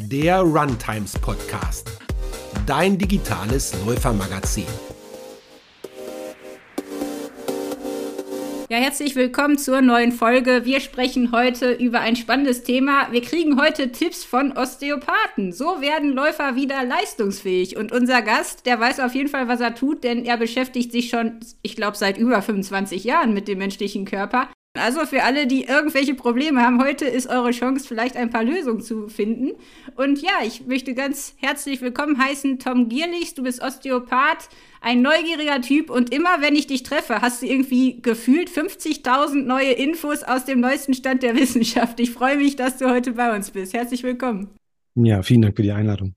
der Runtimes Podcast, dein digitales Läufermagazin. Ja, herzlich willkommen zur neuen Folge. Wir sprechen heute über ein spannendes Thema. Wir kriegen heute Tipps von Osteopathen. So werden Läufer wieder leistungsfähig. Und unser Gast, der weiß auf jeden Fall, was er tut, denn er beschäftigt sich schon, ich glaube, seit über 25 Jahren mit dem menschlichen Körper. Also für alle, die irgendwelche Probleme haben, heute ist eure Chance, vielleicht ein paar Lösungen zu finden. Und ja, ich möchte ganz herzlich willkommen heißen, Tom Gierlichs. Du bist Osteopath, ein neugieriger Typ und immer, wenn ich dich treffe, hast du irgendwie gefühlt 50.000 neue Infos aus dem neuesten Stand der Wissenschaft. Ich freue mich, dass du heute bei uns bist. Herzlich willkommen. Ja, vielen Dank für die Einladung.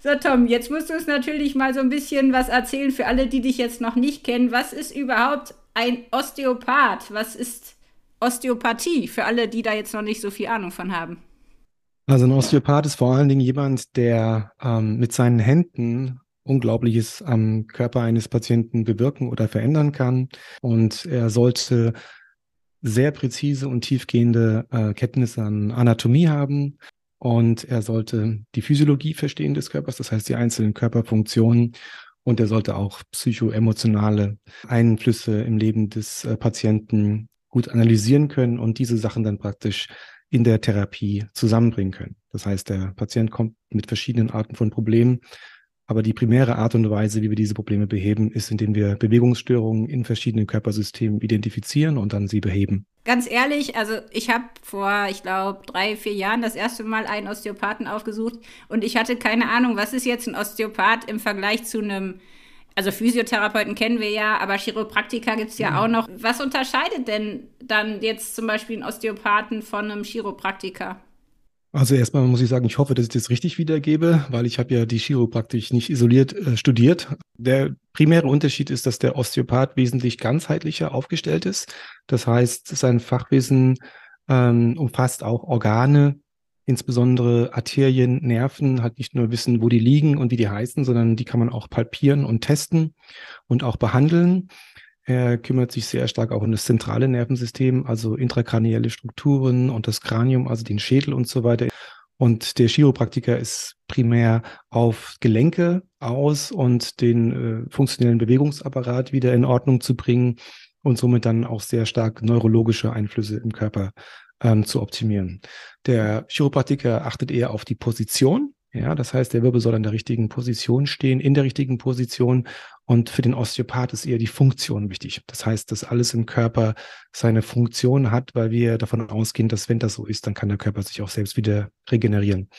So, Tom, jetzt musst du uns natürlich mal so ein bisschen was erzählen für alle, die dich jetzt noch nicht kennen. Was ist überhaupt ein Osteopath? Was ist Osteopathie für alle, die da jetzt noch nicht so viel Ahnung von haben? Also ein Osteopath ist vor allen Dingen jemand, der ähm, mit seinen Händen Unglaubliches am Körper eines Patienten bewirken oder verändern kann. Und er sollte sehr präzise und tiefgehende äh, Kenntnisse an Anatomie haben. Und er sollte die Physiologie verstehen des Körpers, das heißt die einzelnen Körperfunktionen. Und er sollte auch psychoemotionale Einflüsse im Leben des äh, Patienten gut analysieren können und diese Sachen dann praktisch in der Therapie zusammenbringen können. Das heißt, der Patient kommt mit verschiedenen Arten von Problemen, aber die primäre Art und Weise, wie wir diese Probleme beheben, ist, indem wir Bewegungsstörungen in verschiedenen Körpersystemen identifizieren und dann sie beheben. Ganz ehrlich, also ich habe vor, ich glaube, drei, vier Jahren das erste Mal einen Osteopathen aufgesucht und ich hatte keine Ahnung, was ist jetzt ein Osteopath im Vergleich zu einem also Physiotherapeuten kennen wir ja, aber Chiropraktiker gibt es ja mhm. auch noch. Was unterscheidet denn dann jetzt zum Beispiel einen Osteopathen von einem Chiropraktiker? Also erstmal muss ich sagen, ich hoffe, dass ich das richtig wiedergebe, weil ich habe ja die Chiropraktik nicht isoliert äh, studiert. Der primäre Unterschied ist, dass der Osteopath wesentlich ganzheitlicher aufgestellt ist. Das heißt, sein Fachwissen ähm, umfasst auch Organe, insbesondere Arterien, Nerven, halt nicht nur wissen, wo die liegen und wie die heißen, sondern die kann man auch palpieren und testen und auch behandeln. Er kümmert sich sehr stark auch um das zentrale Nervensystem, also intrakranielle Strukturen und das Kranium, also den Schädel und so weiter. Und der Chiropraktiker ist primär auf Gelenke aus und den äh, funktionellen Bewegungsapparat wieder in Ordnung zu bringen und somit dann auch sehr stark neurologische Einflüsse im Körper ähm, zu optimieren. Der Chiropraktiker achtet eher auf die Position. Ja, das heißt, der Wirbel soll in der richtigen Position stehen, in der richtigen Position. Und für den Osteopath ist eher die Funktion wichtig. Das heißt, dass alles im Körper seine Funktion hat, weil wir davon ausgehen, dass wenn das so ist, dann kann der Körper sich auch selbst wieder regenerieren.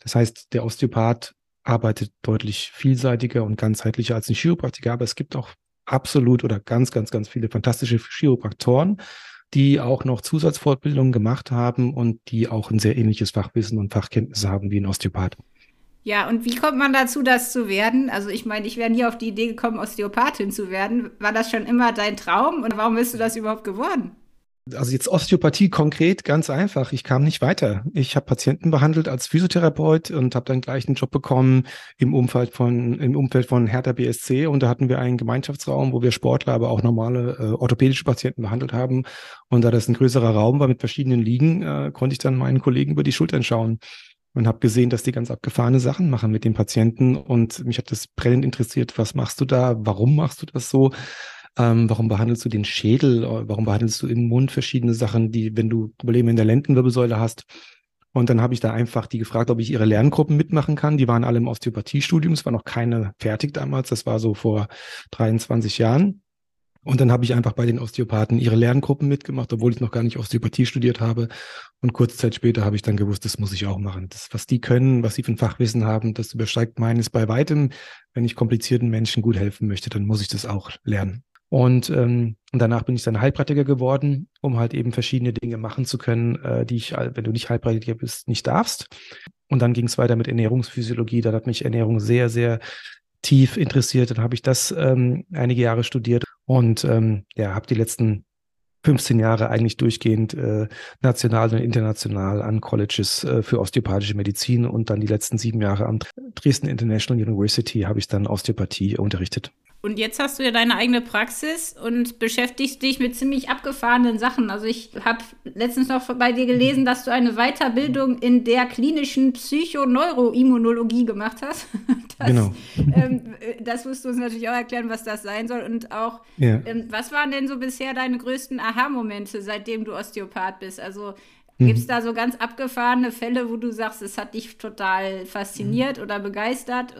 Das heißt, der Osteopath arbeitet deutlich vielseitiger und ganzheitlicher als ein Chiropraktiker, aber es gibt auch absolut oder ganz, ganz, ganz viele fantastische Chiropraktoren, die auch noch Zusatzfortbildungen gemacht haben und die auch ein sehr ähnliches Fachwissen und Fachkenntnisse haben wie ein Osteopath. Ja, und wie kommt man dazu, das zu werden? Also ich meine, ich wäre nie auf die Idee gekommen, Osteopathin zu werden. War das schon immer dein Traum und warum bist du das überhaupt geworden? Also jetzt Osteopathie konkret, ganz einfach. Ich kam nicht weiter. Ich habe Patienten behandelt als Physiotherapeut und habe dann gleich einen Job bekommen im Umfeld von im Umfeld von Hertha BSC und da hatten wir einen Gemeinschaftsraum, wo wir Sportler, aber auch normale äh, orthopädische Patienten behandelt haben. Und da das ein größerer Raum war mit verschiedenen Liegen, äh, konnte ich dann meinen Kollegen über die Schultern schauen und habe gesehen, dass die ganz abgefahrene Sachen machen mit den Patienten und mich hat das brennend interessiert. Was machst du da? Warum machst du das so? Ähm, warum behandelst du den Schädel? Warum behandelst du im Mund verschiedene Sachen, die, wenn du Probleme in der Lendenwirbelsäule hast? Und dann habe ich da einfach die gefragt, ob ich ihre Lerngruppen mitmachen kann. Die waren alle im Osteopathiestudium. Es war noch keine fertig damals. Das war so vor 23 Jahren. Und dann habe ich einfach bei den Osteopathen ihre Lerngruppen mitgemacht, obwohl ich noch gar nicht Osteopathie studiert habe. Und kurze Zeit später habe ich dann gewusst, das muss ich auch machen. Das, was die können, was sie für ein Fachwissen haben, das übersteigt meines bei weitem. Wenn ich komplizierten Menschen gut helfen möchte, dann muss ich das auch lernen. Und ähm, danach bin ich dann Heilpraktiker geworden, um halt eben verschiedene Dinge machen zu können, äh, die ich, wenn du nicht Heilpraktiker bist, nicht darfst. Und dann ging es weiter mit Ernährungsphysiologie. Da hat mich Ernährung sehr, sehr tief interessiert. Dann habe ich das ähm, einige Jahre studiert und ähm, ja, habe die letzten 15 Jahre eigentlich durchgehend äh, national und international an Colleges äh, für osteopathische Medizin und dann die letzten sieben Jahre am Dresden International University habe ich dann Osteopathie unterrichtet. Und jetzt hast du ja deine eigene Praxis und beschäftigst dich mit ziemlich abgefahrenen Sachen. Also ich habe letztens noch bei dir gelesen, dass du eine Weiterbildung in der klinischen Psychoneuroimmunologie gemacht hast. Das, genau. Ähm, das musst du uns natürlich auch erklären, was das sein soll. Und auch, ja. ähm, was waren denn so bisher deine größten Aha-Momente, seitdem du Osteopath bist? Also Gibt es mhm. da so ganz abgefahrene Fälle, wo du sagst, es hat dich total fasziniert mhm. oder begeistert?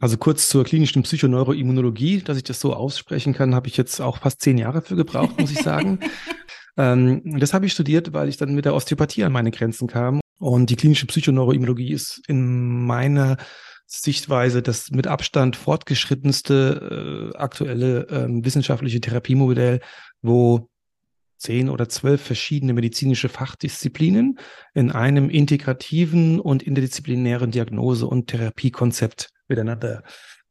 Also kurz zur klinischen Psychoneuroimmunologie, dass ich das so aussprechen kann, habe ich jetzt auch fast zehn Jahre für gebraucht, muss ich sagen. ähm, das habe ich studiert, weil ich dann mit der Osteopathie an meine Grenzen kam. Und die klinische Psychoneuroimmunologie ist in meiner Sichtweise das mit Abstand fortgeschrittenste äh, aktuelle äh, wissenschaftliche Therapiemodell, wo zehn oder zwölf verschiedene medizinische Fachdisziplinen in einem integrativen und interdisziplinären Diagnose- und Therapiekonzept miteinander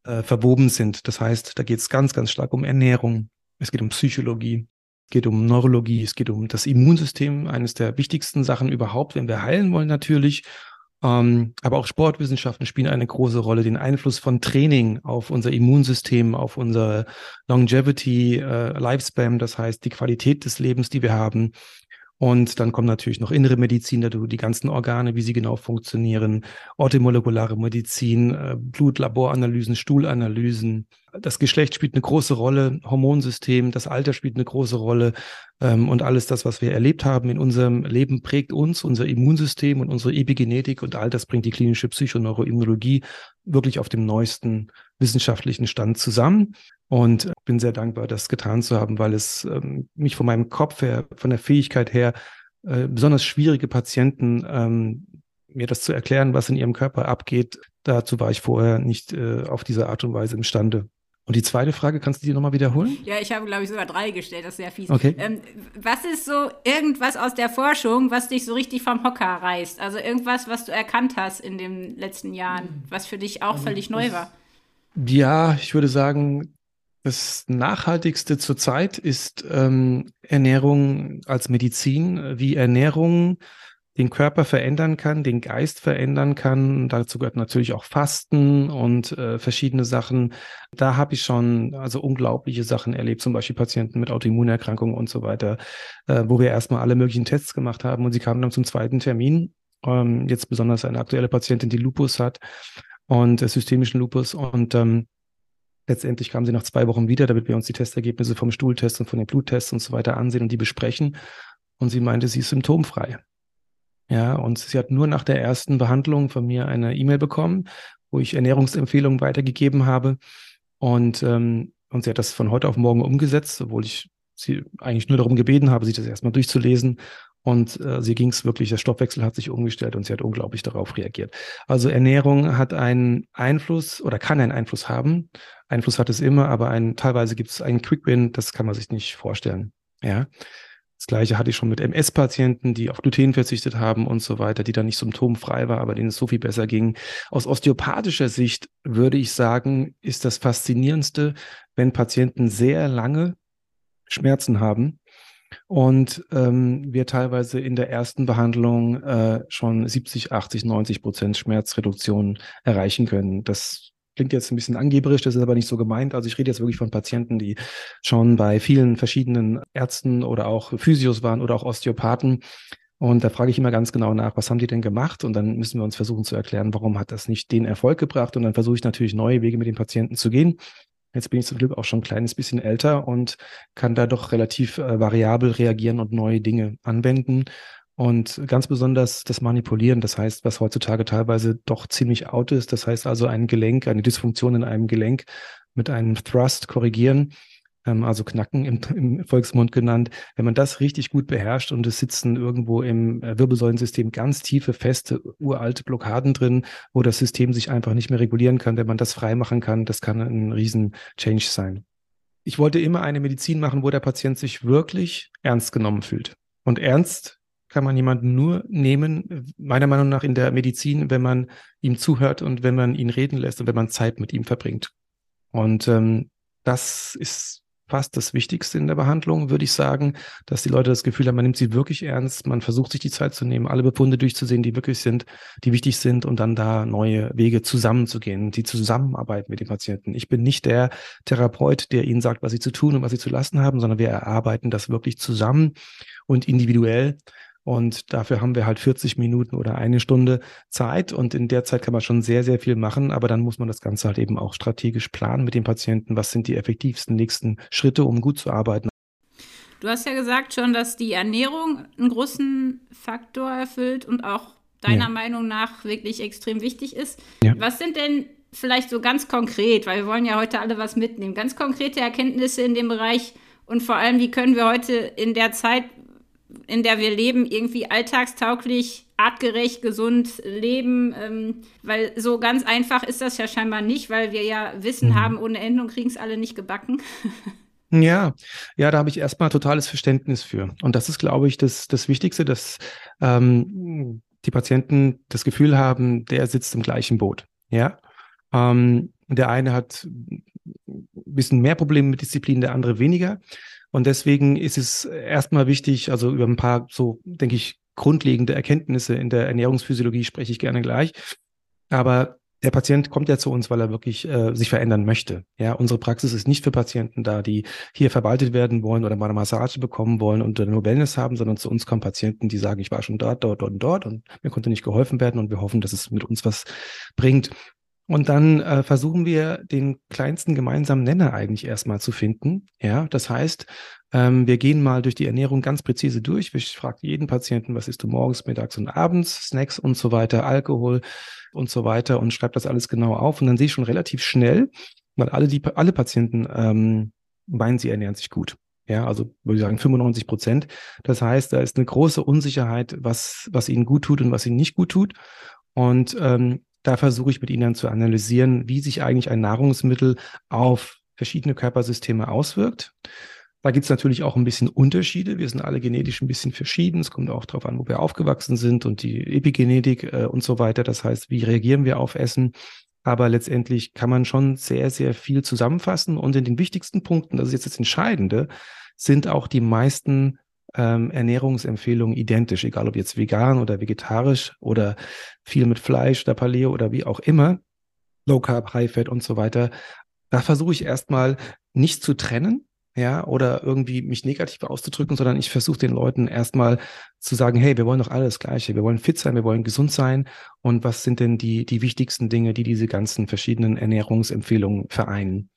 äh, verwoben sind. Das heißt, da geht es ganz, ganz stark um Ernährung, es geht um Psychologie, es geht um Neurologie, es geht um das Immunsystem, eines der wichtigsten Sachen überhaupt, wenn wir heilen wollen natürlich. Ähm, aber auch Sportwissenschaften spielen eine große Rolle. Den Einfluss von Training auf unser Immunsystem, auf unsere Longevity, äh, Lifespan, das heißt die Qualität des Lebens, die wir haben, und dann kommt natürlich noch innere Medizin dazu, die ganzen Organe, wie sie genau funktionieren, orthomolekulare Medizin, äh, Blutlaboranalysen, Stuhlanalysen. Das Geschlecht spielt eine große Rolle, Hormonsystem, das Alter spielt eine große Rolle ähm, und alles das, was wir erlebt haben in unserem Leben, prägt uns, unser Immunsystem und unsere Epigenetik und all das bringt die klinische Psychoneuroimmunologie wirklich auf dem neuesten wissenschaftlichen Stand zusammen. Und bin sehr dankbar, das getan zu haben, weil es ähm, mich von meinem Kopf her, von der Fähigkeit her, äh, besonders schwierige Patienten, ähm, mir das zu erklären, was in ihrem Körper abgeht, dazu war ich vorher nicht äh, auf diese Art und Weise imstande. Und die zweite Frage, kannst du die nochmal wiederholen? Ja, ich habe, glaube ich, sogar drei gestellt, das ist sehr fies. Okay. Ähm, was ist so irgendwas aus der Forschung, was dich so richtig vom Hocker reißt? Also irgendwas, was du erkannt hast in den letzten Jahren, was für dich auch völlig neu war? Ja, ich würde sagen, das Nachhaltigste zurzeit ist ähm, Ernährung als Medizin, wie Ernährung den Körper verändern kann, den Geist verändern kann. Dazu gehört natürlich auch Fasten und äh, verschiedene Sachen. Da habe ich schon also unglaubliche Sachen erlebt, zum Beispiel Patienten mit Autoimmunerkrankungen und so weiter, äh, wo wir erstmal alle möglichen Tests gemacht haben und sie kamen dann zum zweiten Termin. Ähm, jetzt besonders eine aktuelle Patientin, die Lupus hat und äh, systemischen Lupus und ähm, Letztendlich kamen sie nach zwei Wochen wieder, damit wir uns die Testergebnisse vom Stuhltest und von den Bluttests und so weiter ansehen und die besprechen. Und sie meinte, sie ist symptomfrei. Ja, und sie hat nur nach der ersten Behandlung von mir eine E-Mail bekommen, wo ich Ernährungsempfehlungen weitergegeben habe. Und, ähm, und sie hat das von heute auf morgen umgesetzt, obwohl ich sie eigentlich nur darum gebeten habe, sich das erstmal durchzulesen und äh, sie ging es wirklich, der Stoffwechsel hat sich umgestellt und sie hat unglaublich darauf reagiert. Also Ernährung hat einen Einfluss oder kann einen Einfluss haben. Einfluss hat es immer, aber ein, teilweise gibt es einen Quick-Win, das kann man sich nicht vorstellen. Ja. Das gleiche hatte ich schon mit MS-Patienten, die auf Gluten verzichtet haben und so weiter, die dann nicht symptomfrei war, aber denen es so viel besser ging. Aus osteopathischer Sicht würde ich sagen, ist das Faszinierendste, wenn Patienten sehr lange Schmerzen haben und ähm, wir teilweise in der ersten Behandlung äh, schon 70, 80, 90 Prozent Schmerzreduktion erreichen können. Das klingt jetzt ein bisschen angeberisch, das ist aber nicht so gemeint. Also ich rede jetzt wirklich von Patienten, die schon bei vielen verschiedenen Ärzten oder auch Physios waren oder auch Osteopathen. Und da frage ich immer ganz genau nach, was haben die denn gemacht? Und dann müssen wir uns versuchen zu erklären, warum hat das nicht den Erfolg gebracht? Und dann versuche ich natürlich neue Wege mit den Patienten zu gehen. Jetzt bin ich zum Glück auch schon ein kleines bisschen älter und kann da doch relativ äh, variabel reagieren und neue Dinge anwenden. Und ganz besonders das Manipulieren, das heißt, was heutzutage teilweise doch ziemlich out ist, das heißt also ein Gelenk, eine Dysfunktion in einem Gelenk mit einem Thrust korrigieren, also Knacken im, im, Volksmund genannt. Wenn man das richtig gut beherrscht und es sitzen irgendwo im äh, Wirbelsäulensystem ganz tiefe, feste, uralte Blockaden drin, wo das System sich einfach nicht mehr regulieren kann, wenn man das freimachen kann, das kann ein riesen Change sein. Ich wollte immer eine Medizin machen, wo der Patient sich wirklich ernst genommen fühlt. Und ernst kann man jemanden nur nehmen, meiner Meinung nach in der Medizin, wenn man ihm zuhört und wenn man ihn reden lässt und wenn man Zeit mit ihm verbringt. Und ähm, das ist fast das Wichtigste in der Behandlung, würde ich sagen, dass die Leute das Gefühl haben, man nimmt sie wirklich ernst, man versucht sich die Zeit zu nehmen, alle Befunde durchzusehen, die wirklich sind, die wichtig sind und dann da neue Wege zusammenzugehen, die Zusammenarbeit mit den Patienten. Ich bin nicht der Therapeut, der ihnen sagt, was sie zu tun und was sie zu lassen haben, sondern wir erarbeiten das wirklich zusammen und individuell und dafür haben wir halt 40 Minuten oder eine Stunde Zeit. Und in der Zeit kann man schon sehr, sehr viel machen. Aber dann muss man das Ganze halt eben auch strategisch planen mit dem Patienten. Was sind die effektivsten nächsten Schritte, um gut zu arbeiten? Du hast ja gesagt schon, dass die Ernährung einen großen Faktor erfüllt und auch deiner ja. Meinung nach wirklich extrem wichtig ist. Ja. Was sind denn vielleicht so ganz konkret, weil wir wollen ja heute alle was mitnehmen, ganz konkrete Erkenntnisse in dem Bereich und vor allem, wie können wir heute in der Zeit, in der wir leben, irgendwie alltagstauglich, artgerecht, gesund leben. Ähm, weil so ganz einfach ist das ja scheinbar nicht, weil wir ja Wissen mhm. haben ohne Ende und kriegen es alle nicht gebacken. Ja, ja, da habe ich erstmal totales Verständnis für. Und das ist, glaube ich, das, das Wichtigste, dass ähm, die Patienten das Gefühl haben, der sitzt im gleichen Boot. Ja. Ähm, der eine hat ein bisschen mehr Probleme mit Disziplin, der andere weniger. Und deswegen ist es erstmal wichtig, also über ein paar so, denke ich, grundlegende Erkenntnisse in der Ernährungsphysiologie spreche ich gerne gleich. Aber der Patient kommt ja zu uns, weil er wirklich äh, sich verändern möchte. Ja, unsere Praxis ist nicht für Patienten da, die hier verwaltet werden wollen oder mal eine Massage bekommen wollen und nur Wellness haben, sondern zu uns kommen Patienten, die sagen, ich war schon dort, dort, dort und dort und mir konnte nicht geholfen werden und wir hoffen, dass es mit uns was bringt. Und dann äh, versuchen wir den kleinsten gemeinsamen Nenner eigentlich erstmal zu finden. Ja, das heißt, ähm, wir gehen mal durch die Ernährung ganz präzise durch. Ich frage jeden Patienten, was isst du morgens, mittags und abends, Snacks und so weiter, Alkohol und so weiter und schreibe das alles genau auf. Und dann sehe ich schon relativ schnell, weil alle die alle Patienten ähm, meinen, sie ernähren sich gut. Ja, also würde ich sagen 95 Prozent. Das heißt, da ist eine große Unsicherheit, was, was ihnen gut tut und was ihnen nicht gut tut. Und ähm, da versuche ich mit Ihnen zu analysieren, wie sich eigentlich ein Nahrungsmittel auf verschiedene Körpersysteme auswirkt. Da gibt es natürlich auch ein bisschen Unterschiede. Wir sind alle genetisch ein bisschen verschieden. Es kommt auch darauf an, wo wir aufgewachsen sind und die Epigenetik äh, und so weiter. Das heißt, wie reagieren wir auf Essen? Aber letztendlich kann man schon sehr, sehr viel zusammenfassen. Und in den wichtigsten Punkten, das ist jetzt das Entscheidende, sind auch die meisten ähm, Ernährungsempfehlungen identisch, egal ob jetzt vegan oder vegetarisch oder viel mit Fleisch oder Paleo oder wie auch immer, Low Carb, High Fat und so weiter. Da versuche ich erstmal nicht zu trennen, ja, oder irgendwie mich negativ auszudrücken, sondern ich versuche den Leuten erstmal zu sagen, hey, wir wollen doch alles Gleiche. Wir wollen fit sein, wir wollen gesund sein. Und was sind denn die, die wichtigsten Dinge, die diese ganzen verschiedenen Ernährungsempfehlungen vereinen?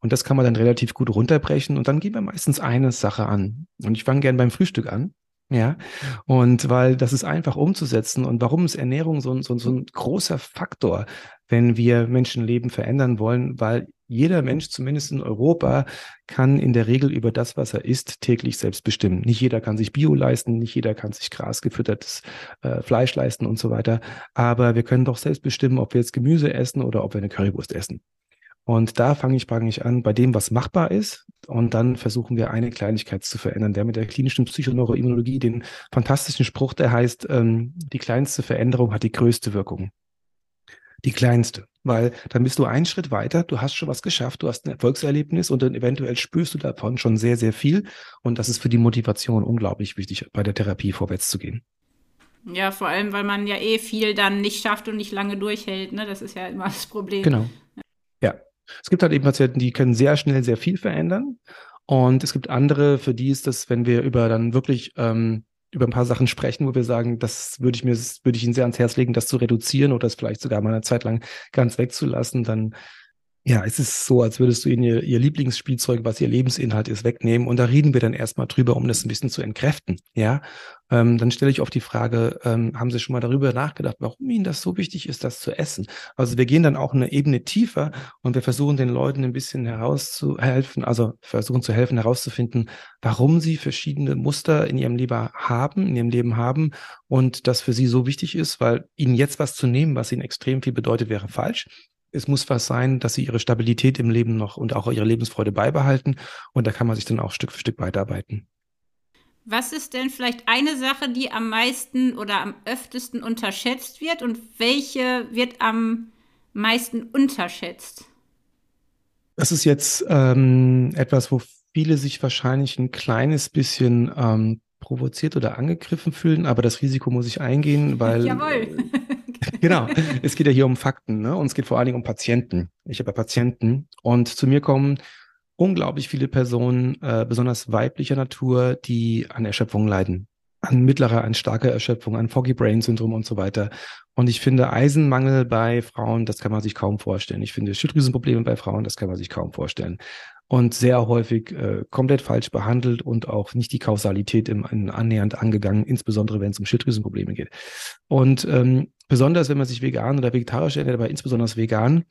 Und das kann man dann relativ gut runterbrechen und dann gehen wir meistens eine Sache an. Und ich fange gern beim Frühstück an. Ja, und weil das ist einfach umzusetzen. Und warum ist Ernährung so, so, so ein großer Faktor, wenn wir Menschenleben verändern wollen? Weil jeder Mensch, zumindest in Europa, kann in der Regel über das, was er isst, täglich selbst bestimmen. Nicht jeder kann sich Bio leisten, nicht jeder kann sich grasgefüttertes äh, Fleisch leisten und so weiter. Aber wir können doch selbst bestimmen, ob wir jetzt Gemüse essen oder ob wir eine Currywurst essen. Und da fange ich praktisch an bei dem, was machbar ist. Und dann versuchen wir eine Kleinigkeit zu verändern. Der mit der klinischen Psychoneuroimmunologie den fantastischen Spruch, der heißt, ähm, die kleinste Veränderung hat die größte Wirkung. Die kleinste. Weil dann bist du einen Schritt weiter, du hast schon was geschafft, du hast ein Erfolgserlebnis und dann eventuell spürst du davon schon sehr, sehr viel. Und das ist für die Motivation unglaublich wichtig, bei der Therapie vorwärts zu gehen. Ja, vor allem, weil man ja eh viel dann nicht schafft und nicht lange durchhält. Ne? Das ist ja immer das Problem. Genau. Es gibt halt eben Patienten, die können sehr schnell sehr viel verändern. Und es gibt andere, für die ist das, wenn wir über dann wirklich ähm, über ein paar Sachen sprechen, wo wir sagen, das würde ich mir, würde ich Ihnen sehr ans Herz legen, das zu reduzieren oder es vielleicht sogar mal eine Zeit lang ganz wegzulassen, dann ja, es ist so, als würdest du ihnen ihr, ihr Lieblingsspielzeug, was ihr Lebensinhalt ist, wegnehmen. Und da reden wir dann erstmal drüber, um das ein bisschen zu entkräften. Ja, ähm, dann stelle ich oft die Frage, ähm, haben Sie schon mal darüber nachgedacht, warum Ihnen das so wichtig ist, das zu essen? Also wir gehen dann auch eine Ebene tiefer und wir versuchen den Leuten ein bisschen herauszuhelfen, also versuchen zu helfen, herauszufinden, warum sie verschiedene Muster in ihrem Leben haben, in ihrem Leben haben und das für sie so wichtig ist, weil ihnen jetzt was zu nehmen, was ihnen extrem viel bedeutet, wäre falsch es muss was sein, dass sie ihre Stabilität im Leben noch und auch ihre Lebensfreude beibehalten. Und da kann man sich dann auch Stück für Stück weiterarbeiten. Was ist denn vielleicht eine Sache, die am meisten oder am öftesten unterschätzt wird und welche wird am meisten unterschätzt? Das ist jetzt ähm, etwas, wo viele sich wahrscheinlich ein kleines bisschen ähm, provoziert oder angegriffen fühlen, aber das Risiko muss ich eingehen, weil. Jawohl. Genau, es geht ja hier um Fakten, ne? Und es geht vor allen Dingen um Patienten. Ich habe ja Patienten und zu mir kommen unglaublich viele Personen, äh, besonders weiblicher Natur, die an Erschöpfung leiden. An mittlerer, an starker Erschöpfung, an Foggy Brain Syndrom und so weiter. Und ich finde Eisenmangel bei Frauen, das kann man sich kaum vorstellen. Ich finde Schilddrüsenprobleme bei Frauen, das kann man sich kaum vorstellen und sehr häufig äh, komplett falsch behandelt und auch nicht die Kausalität im, in annähernd angegangen, insbesondere wenn es um Schilddrüsenprobleme geht. Und ähm, besonders, wenn man sich vegan oder vegetarisch ernährt, aber insbesondere vegan,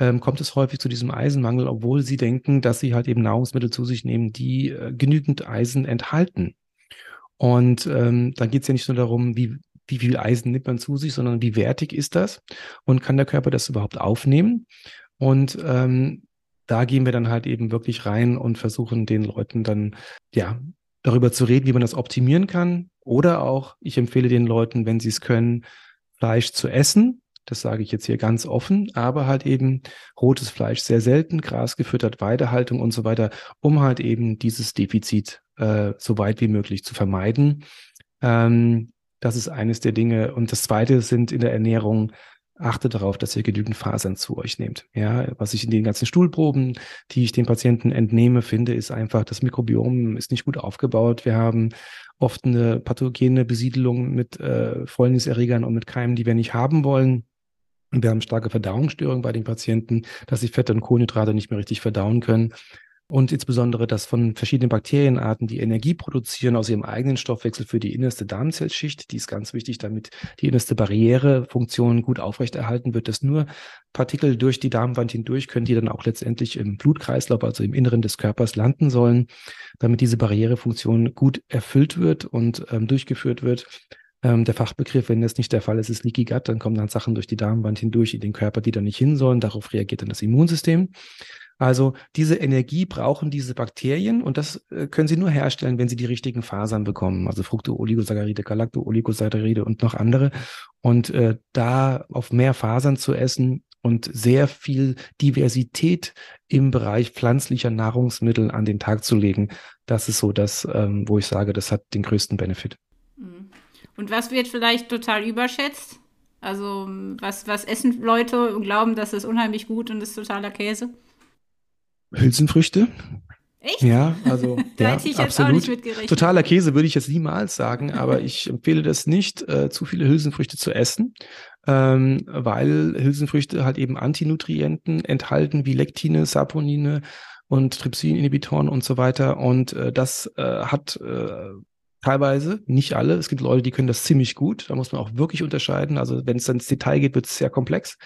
ähm, kommt es häufig zu diesem Eisenmangel, obwohl sie denken, dass sie halt eben Nahrungsmittel zu sich nehmen, die äh, genügend Eisen enthalten. Und ähm, dann geht es ja nicht nur darum, wie, wie viel Eisen nimmt man zu sich, sondern wie wertig ist das und kann der Körper das überhaupt aufnehmen? Und ähm, da gehen wir dann halt eben wirklich rein und versuchen den Leuten dann, ja, darüber zu reden, wie man das optimieren kann. Oder auch, ich empfehle den Leuten, wenn sie es können, Fleisch zu essen. Das sage ich jetzt hier ganz offen, aber halt eben rotes Fleisch sehr selten, Gras gefüttert, Weidehaltung und so weiter, um halt eben dieses Defizit äh, so weit wie möglich zu vermeiden. Ähm, das ist eines der Dinge. Und das zweite sind in der Ernährung achtet darauf, dass ihr genügend Fasern zu euch nehmt. Ja, was ich in den ganzen Stuhlproben, die ich den Patienten entnehme, finde, ist einfach, das Mikrobiom ist nicht gut aufgebaut. Wir haben oft eine pathogene Besiedelung mit äh, Fäulniserregern und mit Keimen, die wir nicht haben wollen. Wir haben starke Verdauungsstörungen bei den Patienten, dass sie Fette und Kohlenhydrate nicht mehr richtig verdauen können und insbesondere, dass von verschiedenen Bakterienarten, die Energie produzieren aus ihrem eigenen Stoffwechsel für die innerste Darmzellschicht, die ist ganz wichtig, damit die innerste Barrierefunktion gut aufrechterhalten wird, dass nur Partikel durch die Darmwand hindurch können, die dann auch letztendlich im Blutkreislauf, also im Inneren des Körpers landen sollen, damit diese Barrierefunktion gut erfüllt wird und ähm, durchgeführt wird. Ähm, der Fachbegriff, wenn das nicht der Fall ist, ist Leaky Gut, dann kommen dann Sachen durch die Darmwand hindurch in den Körper, die da nicht hin sollen. Darauf reagiert dann das Immunsystem. Also diese Energie brauchen diese Bakterien und das äh, können sie nur herstellen, wenn sie die richtigen Fasern bekommen. Also Fructo-Oligosaccharide, und noch andere. Und äh, da auf mehr Fasern zu essen und sehr viel Diversität im Bereich pflanzlicher Nahrungsmittel an den Tag zu legen, das ist so das, ähm, wo ich sage, das hat den größten Benefit. Mhm. Und was wird vielleicht total überschätzt? Also was, was essen Leute und glauben, das ist unheimlich gut und ist totaler Käse? Hülsenfrüchte. Echt? Ja, also ja, absolut. mitgerechnet. Totaler Käse würde ich jetzt niemals sagen, aber ich empfehle das nicht, äh, zu viele Hülsenfrüchte zu essen, ähm, weil Hülsenfrüchte halt eben Antinutrienten enthalten, wie Lektine, Saponine und Trypsin-Inhibitoren und so weiter. Und äh, das äh, hat äh, teilweise, nicht alle. Es gibt Leute, die können das ziemlich gut. Da muss man auch wirklich unterscheiden. Also wenn es dann ins Detail geht, wird es sehr komplex.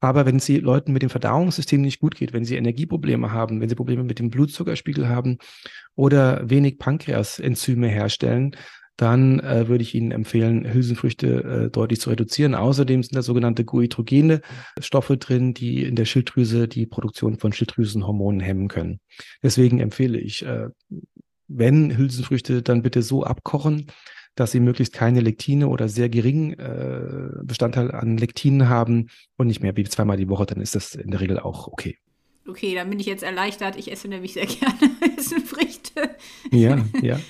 Aber wenn es Leuten mit dem Verdauungssystem nicht gut geht, wenn sie Energieprobleme haben, wenn sie Probleme mit dem Blutzuckerspiegel haben oder wenig Pankreasenzyme herstellen, dann äh, würde ich Ihnen empfehlen, Hülsenfrüchte äh, deutlich zu reduzieren. Außerdem sind da sogenannte goitrogene Stoffe drin, die in der Schilddrüse die Produktion von Schilddrüsenhormonen hemmen können. Deswegen empfehle ich, äh, wenn Hülsenfrüchte, dann bitte so abkochen, dass sie möglichst keine Lektine oder sehr geringen äh, Bestandteil an Lektinen haben und nicht mehr wie zweimal die Woche, dann ist das in der Regel auch okay. Okay, dann bin ich jetzt erleichtert. Ich esse nämlich sehr gerne Hülsenfrüchte. Ja, ja.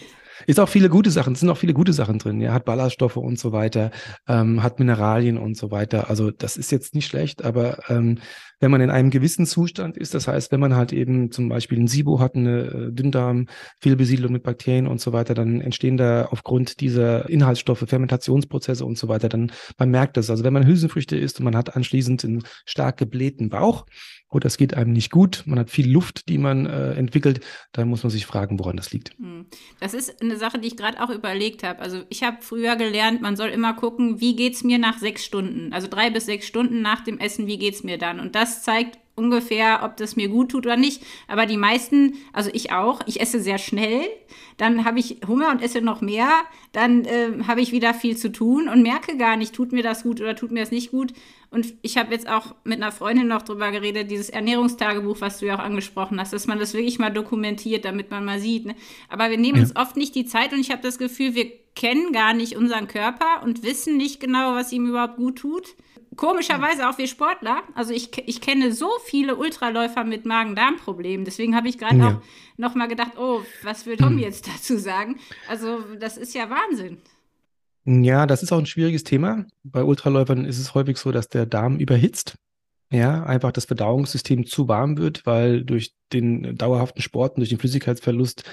Ist auch viele gute Sachen, sind auch viele gute Sachen drin. Ja, hat Ballaststoffe und so weiter, ähm, hat Mineralien und so weiter. Also das ist jetzt nicht schlecht, aber ähm, wenn man in einem gewissen Zustand ist, das heißt, wenn man halt eben zum Beispiel ein SIBO hat, eine äh, Dünndarm, Fehlbesiedlung mit Bakterien und so weiter, dann entstehen da aufgrund dieser Inhaltsstoffe Fermentationsprozesse und so weiter, dann man merkt das. Also wenn man Hülsenfrüchte isst und man hat anschließend einen stark geblähten Bauch, oder es geht einem nicht gut, man hat viel Luft, die man äh, entwickelt, dann muss man sich fragen, woran das liegt. Hm. Das ist eine Sache, die ich gerade auch überlegt habe. Also ich habe früher gelernt, man soll immer gucken, wie geht es mir nach sechs Stunden, also drei bis sechs Stunden nach dem Essen, wie geht es mir dann? Und das zeigt ungefähr, ob das mir gut tut oder nicht. Aber die meisten, also ich auch, ich esse sehr schnell, dann habe ich Hunger und esse noch mehr, dann äh, habe ich wieder viel zu tun und merke gar nicht, tut mir das gut oder tut mir das nicht gut. Und ich habe jetzt auch mit einer Freundin noch drüber geredet, dieses Ernährungstagebuch, was du ja auch angesprochen hast, dass man das wirklich mal dokumentiert, damit man mal sieht. Ne? Aber wir nehmen ja. uns oft nicht die Zeit und ich habe das Gefühl, wir kennen gar nicht unseren Körper und wissen nicht genau, was ihm überhaupt gut tut. Komischerweise auch wir Sportler. Also ich, ich kenne so viele Ultraläufer mit Magen-Darm-Problemen. Deswegen habe ich gerade ja. auch noch mal gedacht, oh, was will Tom jetzt dazu sagen? Also das ist ja Wahnsinn. Ja, das ist auch ein schwieriges Thema. Bei Ultraläufern ist es häufig so, dass der Darm überhitzt. Ja, einfach das Verdauungssystem zu warm wird, weil durch den dauerhaften Sport und durch den Flüssigkeitsverlust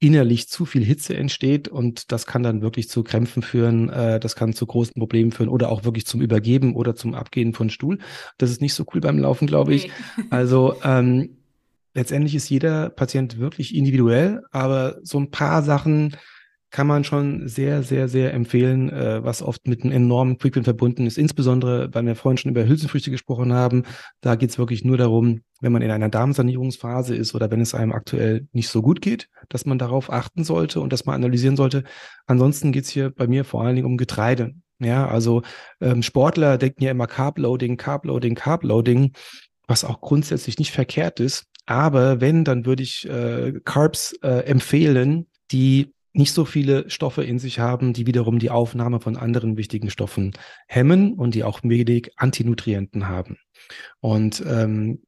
innerlich zu viel Hitze entsteht und das kann dann wirklich zu Krämpfen führen, äh, das kann zu großen Problemen führen oder auch wirklich zum Übergeben oder zum Abgehen von Stuhl. Das ist nicht so cool beim Laufen, glaube ich. Nee. Also ähm, letztendlich ist jeder Patient wirklich individuell, aber so ein paar Sachen kann man schon sehr, sehr, sehr empfehlen, äh, was oft mit einem enormen Quickwin verbunden ist. Insbesondere, weil wir vorhin schon über Hülsenfrüchte gesprochen haben, da geht es wirklich nur darum, wenn man in einer Darmsanierungsphase ist oder wenn es einem aktuell nicht so gut geht, dass man darauf achten sollte und dass man analysieren sollte. Ansonsten geht es hier bei mir vor allen Dingen um Getreide. Ja, also ähm, Sportler denken ja immer Carb-Loading, Carb-Loading, Carb-Loading, was auch grundsätzlich nicht verkehrt ist. Aber wenn, dann würde ich äh, Carbs äh, empfehlen, die nicht so viele Stoffe in sich haben, die wiederum die Aufnahme von anderen wichtigen Stoffen hemmen und die auch wenig Antinutrienten haben. Und ähm,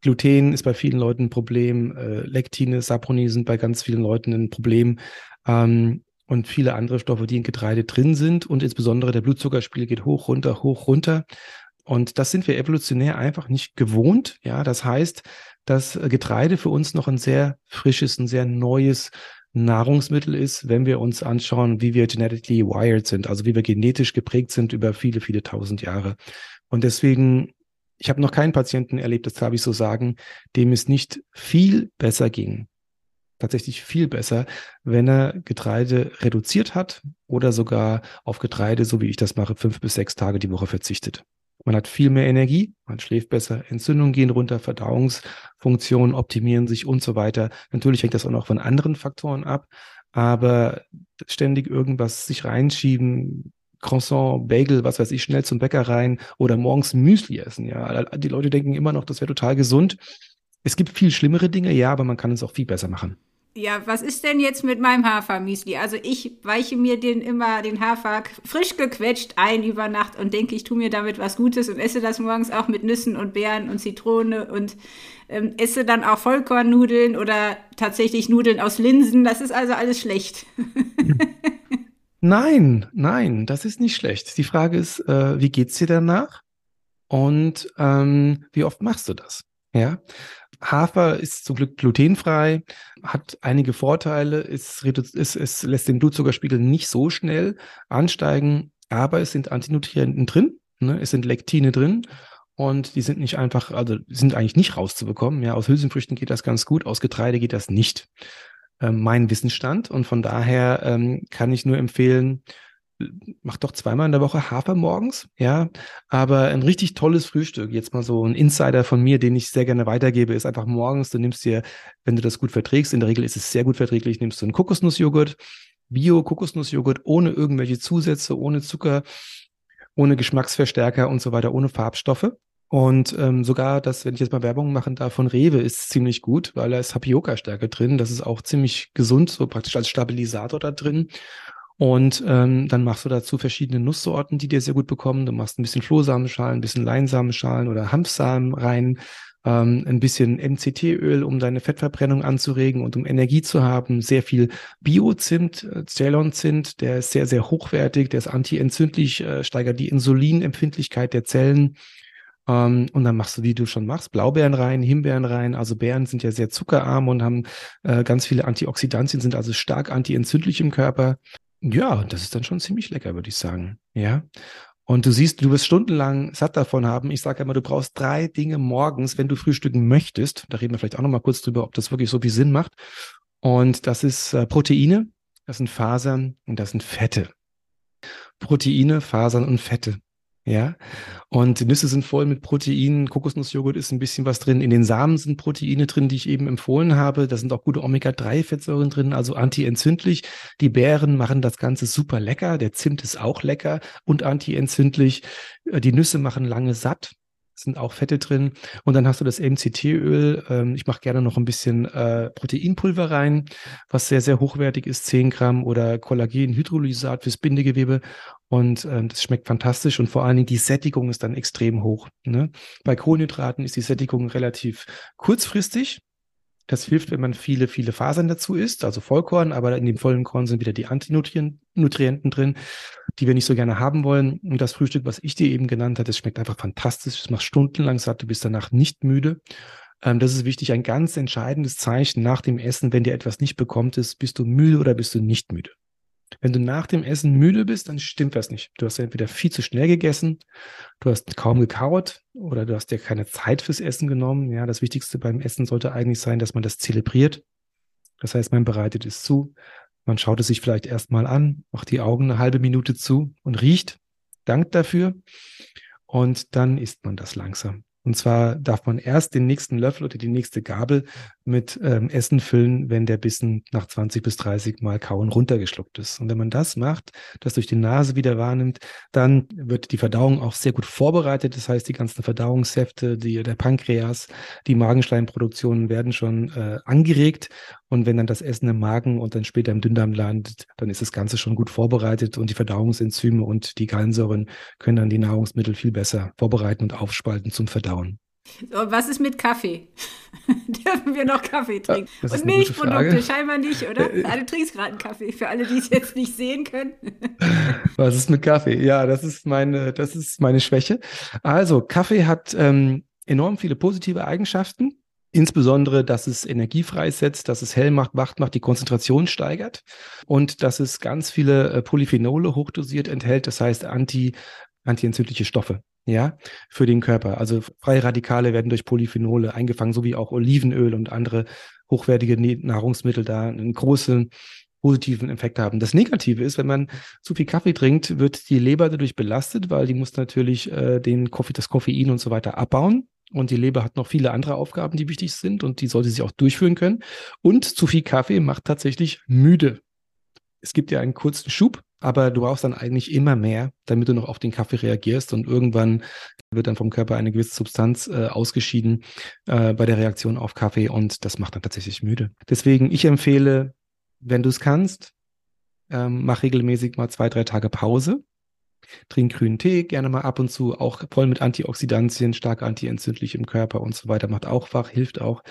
Gluten ist bei vielen Leuten ein Problem, äh, Lektine, Saproni sind bei ganz vielen Leuten ein Problem ähm, und viele andere Stoffe, die in Getreide drin sind und insbesondere der Blutzuckerspiegel geht hoch, runter, hoch, runter. Und das sind wir evolutionär einfach nicht gewohnt. Ja, das heißt, dass Getreide für uns noch ein sehr frisches, ein sehr neues Nahrungsmittel ist, wenn wir uns anschauen, wie wir genetically wired sind, also wie wir genetisch geprägt sind über viele, viele tausend Jahre. Und deswegen, ich habe noch keinen Patienten erlebt, das darf ich so sagen, dem es nicht viel besser ging. Tatsächlich viel besser, wenn er Getreide reduziert hat oder sogar auf Getreide, so wie ich das mache, fünf bis sechs Tage die Woche verzichtet. Man hat viel mehr Energie, man schläft besser, Entzündungen gehen runter, Verdauungsfunktionen optimieren sich und so weiter. Natürlich hängt das auch noch von anderen Faktoren ab, aber ständig irgendwas sich reinschieben, Croissant, Bagel, was weiß ich, schnell zum Bäcker rein oder morgens Müsli essen. Ja, die Leute denken immer noch, das wäre total gesund. Es gibt viel schlimmere Dinge, ja, aber man kann es auch viel besser machen. Ja, was ist denn jetzt mit meinem Hafermüsli? Also ich weiche mir den immer, den Hafer frisch gequetscht ein über Nacht und denke, ich tue mir damit was Gutes und esse das morgens auch mit Nüssen und Beeren und Zitrone und ähm, esse dann auch Vollkornnudeln oder tatsächlich Nudeln aus Linsen. Das ist also alles schlecht. nein, nein, das ist nicht schlecht. Die Frage ist, äh, wie geht's dir danach? Und ähm, wie oft machst du das? Ja, Hafer ist zum Glück glutenfrei, hat einige Vorteile, es, es, es lässt den Blutzuckerspiegel nicht so schnell ansteigen, aber es sind Antinutrienten drin, ne? es sind Lektine drin und die sind nicht einfach, also sind eigentlich nicht rauszubekommen. Ja, aus Hülsenfrüchten geht das ganz gut, aus Getreide geht das nicht. Ähm, mein Wissensstand und von daher ähm, kann ich nur empfehlen, mach doch zweimal in der Woche Hafer morgens, ja. Aber ein richtig tolles Frühstück, jetzt mal so ein Insider von mir, den ich sehr gerne weitergebe, ist einfach morgens, du nimmst dir, wenn du das gut verträgst, in der Regel ist es sehr gut verträglich, nimmst du einen Kokosnussjoghurt, Bio-Kokosnussjoghurt ohne irgendwelche Zusätze, ohne Zucker, ohne Geschmacksverstärker und so weiter, ohne Farbstoffe. Und ähm, sogar das, wenn ich jetzt mal Werbung machen darf, von Rewe ist ziemlich gut, weil da ist Tapioca-Stärke drin. Das ist auch ziemlich gesund, so praktisch als Stabilisator da drin. Und ähm, dann machst du dazu verschiedene Nusssorten, die dir sehr gut bekommen. Du machst ein bisschen Flohsamenschalen, ein bisschen Leinsamenschalen oder Hanfsamen rein, ähm, ein bisschen MCT-Öl, um deine Fettverbrennung anzuregen und um Energie zu haben. Sehr viel Biozimt, äh, Ceylon-Zimt, der ist sehr, sehr hochwertig, der ist antientzündlich, äh, steigert die Insulinempfindlichkeit der Zellen. Um, ähm, und dann machst du, wie du schon machst, Blaubeeren rein, Himbeeren rein. Also Beeren sind ja sehr zuckerarm und haben äh, ganz viele Antioxidantien, sind also stark antientzündlich im Körper. Ja, das ist dann schon ziemlich lecker, würde ich sagen. Ja. Und du siehst, du wirst stundenlang satt davon haben. Ich sage immer, du brauchst drei Dinge morgens, wenn du frühstücken möchtest. Da reden wir vielleicht auch noch mal kurz drüber, ob das wirklich so viel Sinn macht. Und das ist äh, Proteine, das sind Fasern und das sind Fette. Proteine, Fasern und Fette. Ja. Und Nüsse sind voll mit Proteinen. Kokosnussjoghurt ist ein bisschen was drin. In den Samen sind Proteine drin, die ich eben empfohlen habe. Da sind auch gute Omega-3-Fettsäuren drin, also antientzündlich. Die Beeren machen das Ganze super lecker. Der Zimt ist auch lecker und antientzündlich. Äh, die Nüsse machen lange satt sind auch Fette drin. Und dann hast du das MCT-Öl. Ähm, ich mache gerne noch ein bisschen äh, Proteinpulver rein, was sehr, sehr hochwertig ist, 10 Gramm oder Kollagenhydrolysat fürs Bindegewebe. Und ähm, das schmeckt fantastisch und vor allen Dingen die Sättigung ist dann extrem hoch. Ne? Bei Kohlenhydraten ist die Sättigung relativ kurzfristig. Das hilft, wenn man viele, viele Fasern dazu isst, also Vollkorn, aber in dem vollen Korn sind wieder die Antinutrienten drin, die wir nicht so gerne haben wollen. Und das Frühstück, was ich dir eben genannt habe, das schmeckt einfach fantastisch. Es macht stundenlang satt, du bist danach nicht müde. Ähm, das ist wichtig, ein ganz entscheidendes Zeichen nach dem Essen, wenn dir etwas nicht bekommt, ist, bist du müde oder bist du nicht müde. Wenn du nach dem Essen müde bist, dann stimmt was nicht. Du hast entweder viel zu schnell gegessen, du hast kaum gekaut oder du hast dir keine Zeit fürs Essen genommen. Ja, das Wichtigste beim Essen sollte eigentlich sein, dass man das zelebriert. Das heißt, man bereitet es zu, man schaut es sich vielleicht erstmal an, macht die Augen eine halbe Minute zu und riecht, dankt dafür und dann isst man das langsam. Und zwar darf man erst den nächsten Löffel oder die nächste Gabel mit ähm, Essen füllen, wenn der Bissen nach 20 bis 30 Mal kauen runtergeschluckt ist. Und wenn man das macht, das durch die Nase wieder wahrnimmt, dann wird die Verdauung auch sehr gut vorbereitet. Das heißt, die ganzen Verdauungssäfte, die, der Pankreas, die Magenschleimproduktionen werden schon äh, angeregt. Und wenn dann das Essen im Magen und dann später im Dünndarm landet, dann ist das Ganze schon gut vorbereitet und die Verdauungsenzyme und die Gallensäuren können dann die Nahrungsmittel viel besser vorbereiten und aufspalten zum Verdauen was ist mit Kaffee? Dürfen wir noch Kaffee trinken? Ja, und Milchprodukte scheinbar nicht, oder? Äh, äh. du trinkst gerade einen Kaffee, für alle, die es jetzt nicht sehen können. was ist mit Kaffee? Ja, das ist meine, das ist meine Schwäche. Also, Kaffee hat ähm, enorm viele positive Eigenschaften. Insbesondere, dass es Energie freisetzt, dass es hell macht, wacht macht, die Konzentration steigert und dass es ganz viele äh, Polyphenole hochdosiert enthält, das heißt anti, antientzündliche Stoffe ja, für den Körper. Also freie Radikale werden durch Polyphenole eingefangen, so wie auch Olivenöl und andere hochwertige Nahrungsmittel da einen großen positiven Effekt haben. Das Negative ist, wenn man zu viel Kaffee trinkt, wird die Leber dadurch belastet, weil die muss natürlich äh, den Koffein, das Koffein und so weiter abbauen. Und die Leber hat noch viele andere Aufgaben, die wichtig sind und die sollte sie auch durchführen können. Und zu viel Kaffee macht tatsächlich müde. Es gibt ja einen kurzen Schub, aber du brauchst dann eigentlich immer mehr, damit du noch auf den Kaffee reagierst und irgendwann wird dann vom Körper eine gewisse Substanz äh, ausgeschieden äh, bei der Reaktion auf Kaffee und das macht dann tatsächlich müde. Deswegen, ich empfehle, wenn du es kannst, ähm, mach regelmäßig mal zwei, drei Tage Pause Trink grünen Tee, gerne mal ab und zu, auch voll mit Antioxidantien, stark antientzündlich im Körper und so weiter, macht auch wach, hilft auch.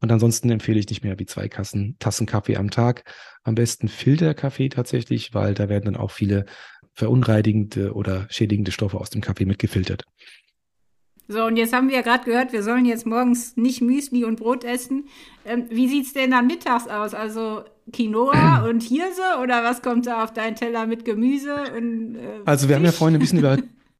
Und ansonsten empfehle ich nicht mehr wie zwei Kassen, Tassen Kaffee am Tag. Am besten Filterkaffee tatsächlich, weil da werden dann auch viele verunreinigende oder schädigende Stoffe aus dem Kaffee mitgefiltert. So, und jetzt haben wir ja gerade gehört, wir sollen jetzt morgens nicht Müsli und Brot essen. Ähm, wie sieht es denn dann mittags aus? Also Quinoa und Hirse oder was kommt da auf deinen Teller mit Gemüse? Und, äh, also wir Fisch? haben ja vorhin ein bisschen über,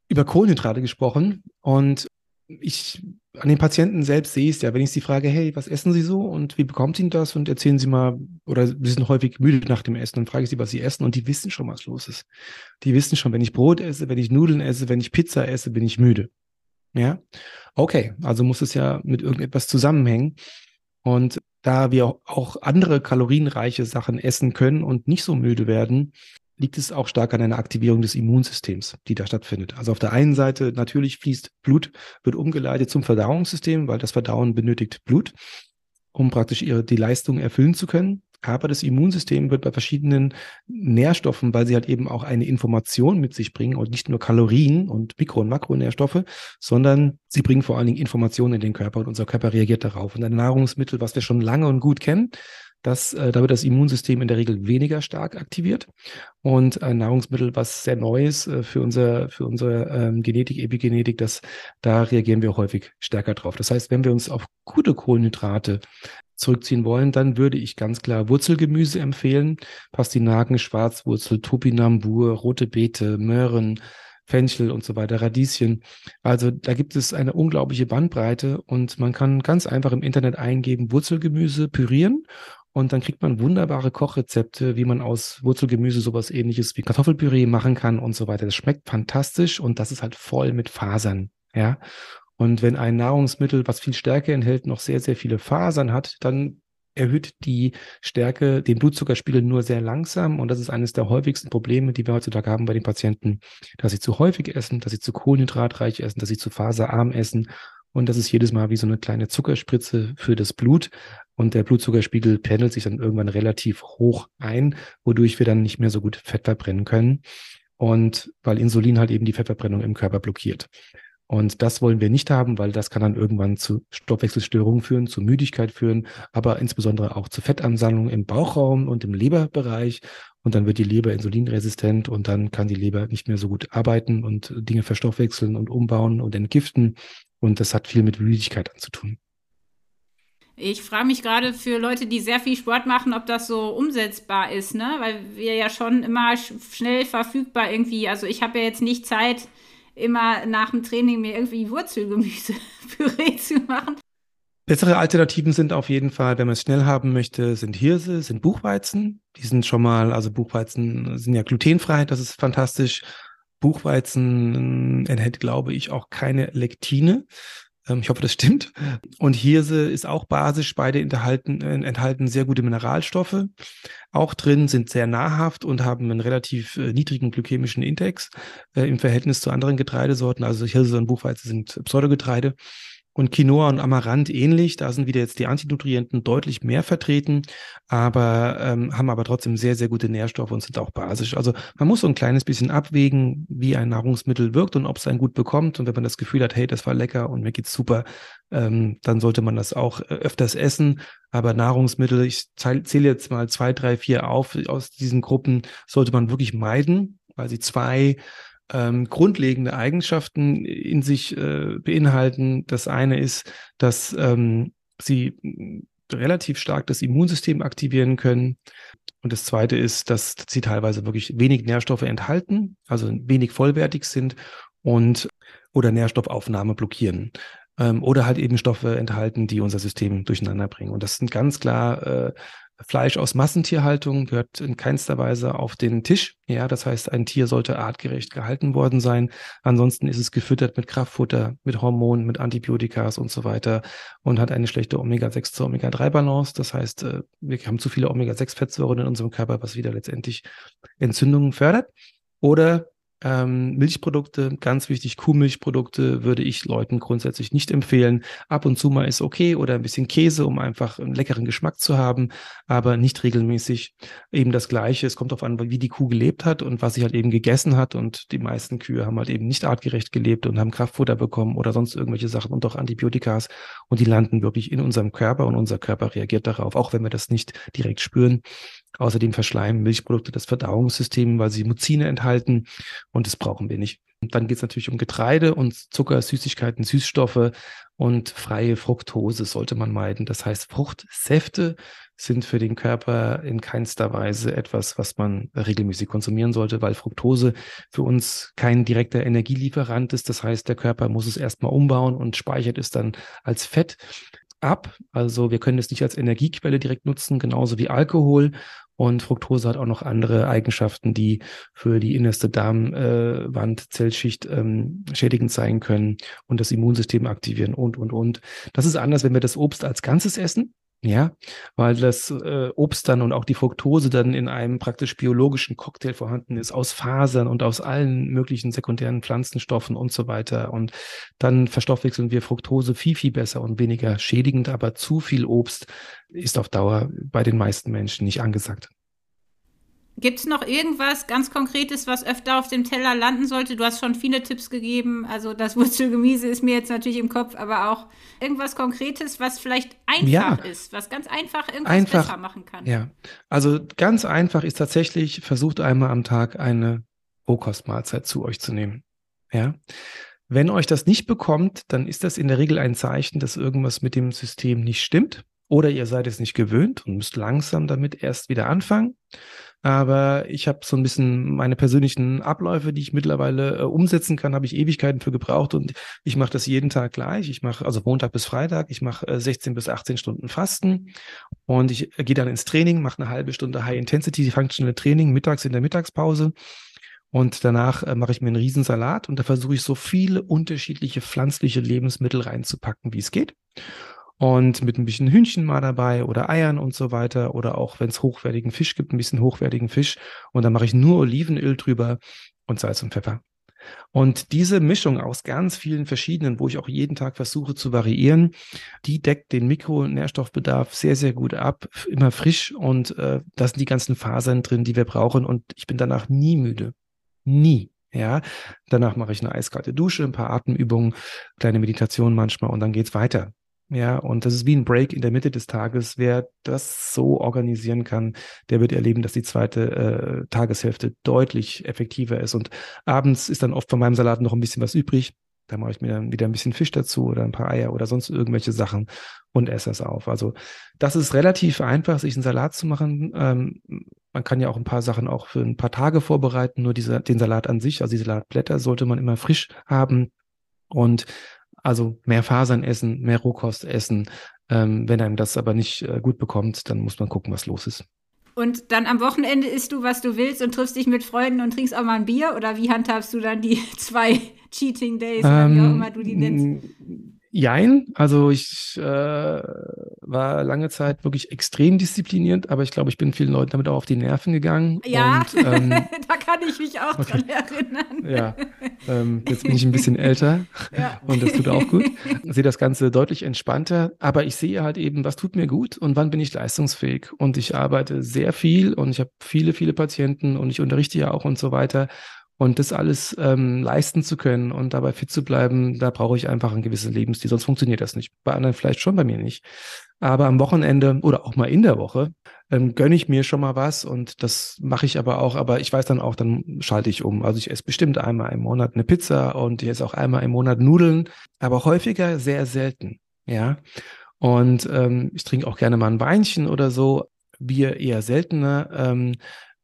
über Kohlenhydrate gesprochen und ich an den Patienten selbst sehe es ja, wenn ich sie frage, hey, was essen Sie so und wie bekommt Ihnen das und erzählen Sie mal, oder Sie sind häufig müde nach dem Essen und frage ich sie, was Sie essen und die wissen schon, was los ist. Die wissen schon, wenn ich Brot esse, wenn ich Nudeln esse, wenn ich Pizza esse, bin ich müde. Ja, okay, also muss es ja mit irgendetwas zusammenhängen. Und da wir auch andere kalorienreiche Sachen essen können und nicht so müde werden, liegt es auch stark an einer Aktivierung des Immunsystems, die da stattfindet. Also auf der einen Seite natürlich fließt Blut, wird umgeleitet zum Verdauungssystem, weil das Verdauen benötigt Blut, um praktisch ihre, die Leistung erfüllen zu können. Aber das Immunsystem wird bei verschiedenen Nährstoffen, weil sie halt eben auch eine Information mit sich bringen und nicht nur Kalorien und Mikro- und Makronährstoffe, sondern sie bringen vor allen Dingen Informationen in den Körper und unser Körper reagiert darauf. Und ein Nahrungsmittel, was wir schon lange und gut kennen, das, äh, da wird das Immunsystem in der Regel weniger stark aktiviert. Und ein Nahrungsmittel, was sehr neu ist äh, für, unser, für unsere ähm, Genetik, Epigenetik, das, da reagieren wir häufig stärker drauf. Das heißt, wenn wir uns auf gute Kohlenhydrate zurückziehen wollen, dann würde ich ganz klar Wurzelgemüse empfehlen. Pastinaken, Schwarzwurzel, Topinambur, rote Beete, Möhren, Fenchel und so weiter, Radieschen. Also da gibt es eine unglaubliche Bandbreite und man kann ganz einfach im Internet eingeben, Wurzelgemüse pürieren und dann kriegt man wunderbare Kochrezepte, wie man aus Wurzelgemüse sowas ähnliches wie Kartoffelpüree machen kann und so weiter. Das schmeckt fantastisch und das ist halt voll mit Fasern. Ja. Und wenn ein Nahrungsmittel, was viel Stärke enthält, noch sehr, sehr viele Fasern hat, dann erhöht die Stärke, den Blutzuckerspiegel nur sehr langsam. Und das ist eines der häufigsten Probleme, die wir heutzutage haben bei den Patienten, dass sie zu häufig essen, dass sie zu kohlenhydratreich essen, dass sie zu faserarm essen. Und das ist jedes Mal wie so eine kleine Zuckerspritze für das Blut. Und der Blutzuckerspiegel pendelt sich dann irgendwann relativ hoch ein, wodurch wir dann nicht mehr so gut Fett verbrennen können. Und weil Insulin halt eben die Fettverbrennung im Körper blockiert. Und das wollen wir nicht haben, weil das kann dann irgendwann zu Stoffwechselstörungen führen, zu Müdigkeit führen, aber insbesondere auch zu Fettansammlungen im Bauchraum und im Leberbereich. Und dann wird die Leber insulinresistent und dann kann die Leber nicht mehr so gut arbeiten und Dinge verstoffwechseln und umbauen und entgiften. Und das hat viel mit Müdigkeit anzutun. Ich frage mich gerade für Leute, die sehr viel Sport machen, ob das so umsetzbar ist, ne? Weil wir ja schon immer schnell verfügbar irgendwie, also ich habe ja jetzt nicht Zeit, immer nach dem Training mir irgendwie Wurzelgemüse-Püree zu machen. Bessere Alternativen sind auf jeden Fall, wenn man es schnell haben möchte, sind Hirse, sind Buchweizen. Die sind schon mal, also Buchweizen sind ja glutenfrei, das ist fantastisch. Buchweizen enthält, glaube ich, auch keine Lektine. Ähm, ich hoffe, das stimmt. Und Hirse ist auch basisch. Beide enthalten, äh, enthalten sehr gute Mineralstoffe. Auch drin sind sehr nahrhaft und haben einen relativ äh, niedrigen glykämischen Index äh, im Verhältnis zu anderen Getreidesorten. Also Hirse und Buchweizen sind Pseudogetreide. Und Quinoa und Amaranth ähnlich, da sind wieder jetzt die Antinutrienten deutlich mehr vertreten, aber ähm, haben aber trotzdem sehr, sehr gute Nährstoffe und sind auch basisch. Also man muss so ein kleines bisschen abwägen, wie ein Nahrungsmittel wirkt und ob es einen gut bekommt. Und wenn man das Gefühl hat, hey, das war lecker und mir geht's super, ähm, dann sollte man das auch äh, öfters essen. Aber Nahrungsmittel, ich zähle jetzt mal zwei, drei, vier auf aus diesen Gruppen, sollte man wirklich meiden, weil sie zwei ähm, grundlegende Eigenschaften in sich äh, beinhalten. Das eine ist, dass ähm, sie relativ stark das Immunsystem aktivieren können. Und das zweite ist, dass sie teilweise wirklich wenig Nährstoffe enthalten, also wenig vollwertig sind und oder Nährstoffaufnahme blockieren. Ähm, oder halt eben Stoffe enthalten, die unser System durcheinander bringen. Und das sind ganz klar äh, Fleisch aus Massentierhaltung gehört in keinster Weise auf den Tisch. Ja, das heißt, ein Tier sollte artgerecht gehalten worden sein. Ansonsten ist es gefüttert mit Kraftfutter, mit Hormonen, mit Antibiotikas und so weiter und hat eine schlechte Omega-6 zu Omega-3-Balance. Das heißt, äh, wir haben zu viele Omega-6-Fettsäuren in unserem Körper, was wieder letztendlich Entzündungen fördert. Oder ähm, Milchprodukte, ganz wichtig, Kuhmilchprodukte würde ich Leuten grundsätzlich nicht empfehlen. Ab und zu mal ist okay oder ein bisschen Käse, um einfach einen leckeren Geschmack zu haben, aber nicht regelmäßig. Eben das Gleiche. Es kommt darauf an, wie die Kuh gelebt hat und was sie halt eben gegessen hat. Und die meisten Kühe haben halt eben nicht artgerecht gelebt und haben Kraftfutter bekommen oder sonst irgendwelche Sachen und auch Antibiotikas. Und die landen wirklich in unserem Körper und unser Körper reagiert darauf, auch wenn wir das nicht direkt spüren. Außerdem verschleimen Milchprodukte das Verdauungssystem, weil sie Muzine enthalten und das brauchen wir nicht. Und dann geht es natürlich um Getreide und Zucker, Süßigkeiten, Süßstoffe und freie Fructose sollte man meiden. Das heißt, Fruchtsäfte sind für den Körper in keinster Weise etwas, was man regelmäßig konsumieren sollte, weil Fructose für uns kein direkter Energielieferant ist. Das heißt, der Körper muss es erstmal umbauen und speichert es dann als Fett ab. Also wir können es nicht als Energiequelle direkt nutzen, genauso wie Alkohol. Und Fructose hat auch noch andere Eigenschaften, die für die innerste Darmwandzellschicht äh, ähm, schädigend sein können und das Immunsystem aktivieren und, und, und. Das ist anders, wenn wir das Obst als Ganzes essen. Ja, weil das äh, Obst dann und auch die Fructose dann in einem praktisch biologischen Cocktail vorhanden ist, aus Fasern und aus allen möglichen sekundären Pflanzenstoffen und so weiter. Und dann verstoffwechseln wir Fructose viel, viel besser und weniger schädigend, aber zu viel Obst ist auf Dauer bei den meisten Menschen nicht angesagt. Gibt es noch irgendwas ganz Konkretes, was öfter auf dem Teller landen sollte? Du hast schon viele Tipps gegeben. Also das Wurzelgemüse ist mir jetzt natürlich im Kopf, aber auch irgendwas Konkretes, was vielleicht einfach ja. ist, was ganz einfach irgendwas einfach, besser machen kann. Ja, also ganz einfach ist tatsächlich, versucht einmal am Tag eine Rohkostmahlzeit zu euch zu nehmen. Ja. Wenn euch das nicht bekommt, dann ist das in der Regel ein Zeichen, dass irgendwas mit dem System nicht stimmt. Oder ihr seid es nicht gewöhnt und müsst langsam damit erst wieder anfangen. Aber ich habe so ein bisschen meine persönlichen Abläufe, die ich mittlerweile äh, umsetzen kann, habe ich Ewigkeiten für gebraucht und ich mache das jeden Tag gleich. Ich mache also Montag bis Freitag, ich mache äh, 16 bis 18 Stunden Fasten und ich äh, gehe dann ins Training, mache eine halbe Stunde High Intensity Functional Training mittags in der Mittagspause. Und danach äh, mache ich mir einen Riesensalat und da versuche ich so viele unterschiedliche pflanzliche Lebensmittel reinzupacken, wie es geht. Und mit ein bisschen Hühnchen mal dabei oder Eiern und so weiter oder auch wenn es hochwertigen Fisch gibt, ein bisschen hochwertigen Fisch und dann mache ich nur Olivenöl drüber und Salz und Pfeffer. Und diese Mischung aus ganz vielen verschiedenen, wo ich auch jeden Tag versuche zu variieren, die deckt den Mikronährstoffbedarf sehr, sehr gut ab, immer frisch und äh, da sind die ganzen Fasern drin, die wir brauchen und ich bin danach nie müde. Nie. Ja, danach mache ich eine eiskalte Dusche, ein paar Atemübungen, kleine Meditation manchmal und dann geht's weiter. Ja, und das ist wie ein Break in der Mitte des Tages. Wer das so organisieren kann, der wird erleben, dass die zweite äh, Tageshälfte deutlich effektiver ist. Und abends ist dann oft von meinem Salat noch ein bisschen was übrig. Da mache ich mir dann wieder ein bisschen Fisch dazu oder ein paar Eier oder sonst irgendwelche Sachen und esse es auf. Also das ist relativ einfach, sich einen Salat zu machen. Ähm, man kann ja auch ein paar Sachen auch für ein paar Tage vorbereiten. Nur diese, den Salat an sich, also die Salatblätter, sollte man immer frisch haben. Und also mehr Fasern essen, mehr Rohkost essen. Ähm, wenn einem das aber nicht äh, gut bekommt, dann muss man gucken, was los ist. Und dann am Wochenende isst du, was du willst und triffst dich mit Freunden und trinkst auch mal ein Bier? Oder wie handhabst du dann die zwei Cheating Days, oder wie auch ähm, immer du die nennst? Jein, also ich äh, war lange Zeit wirklich extrem diszipliniert, aber ich glaube, ich bin vielen Leuten damit auch auf die Nerven gegangen. Ja, und, ähm, da kann ich mich auch okay. dran erinnern. Ja, ähm, jetzt bin ich ein bisschen älter ja. und das tut auch gut. Ich sehe das Ganze deutlich entspannter, aber ich sehe halt eben, was tut mir gut und wann bin ich leistungsfähig. Und ich arbeite sehr viel und ich habe viele, viele Patienten und ich unterrichte ja auch und so weiter. Und das alles ähm, leisten zu können und dabei fit zu bleiben, da brauche ich einfach einen gewissen Lebensstil, sonst funktioniert das nicht. Bei anderen vielleicht schon, bei mir nicht. Aber am Wochenende oder auch mal in der Woche ähm, gönne ich mir schon mal was und das mache ich aber auch. Aber ich weiß dann auch, dann schalte ich um. Also ich esse bestimmt einmal im Monat eine Pizza und ich esse auch einmal im Monat Nudeln, aber häufiger sehr selten. Ja. Und ähm, ich trinke auch gerne mal ein Weinchen oder so. Bier eher seltener. Ähm,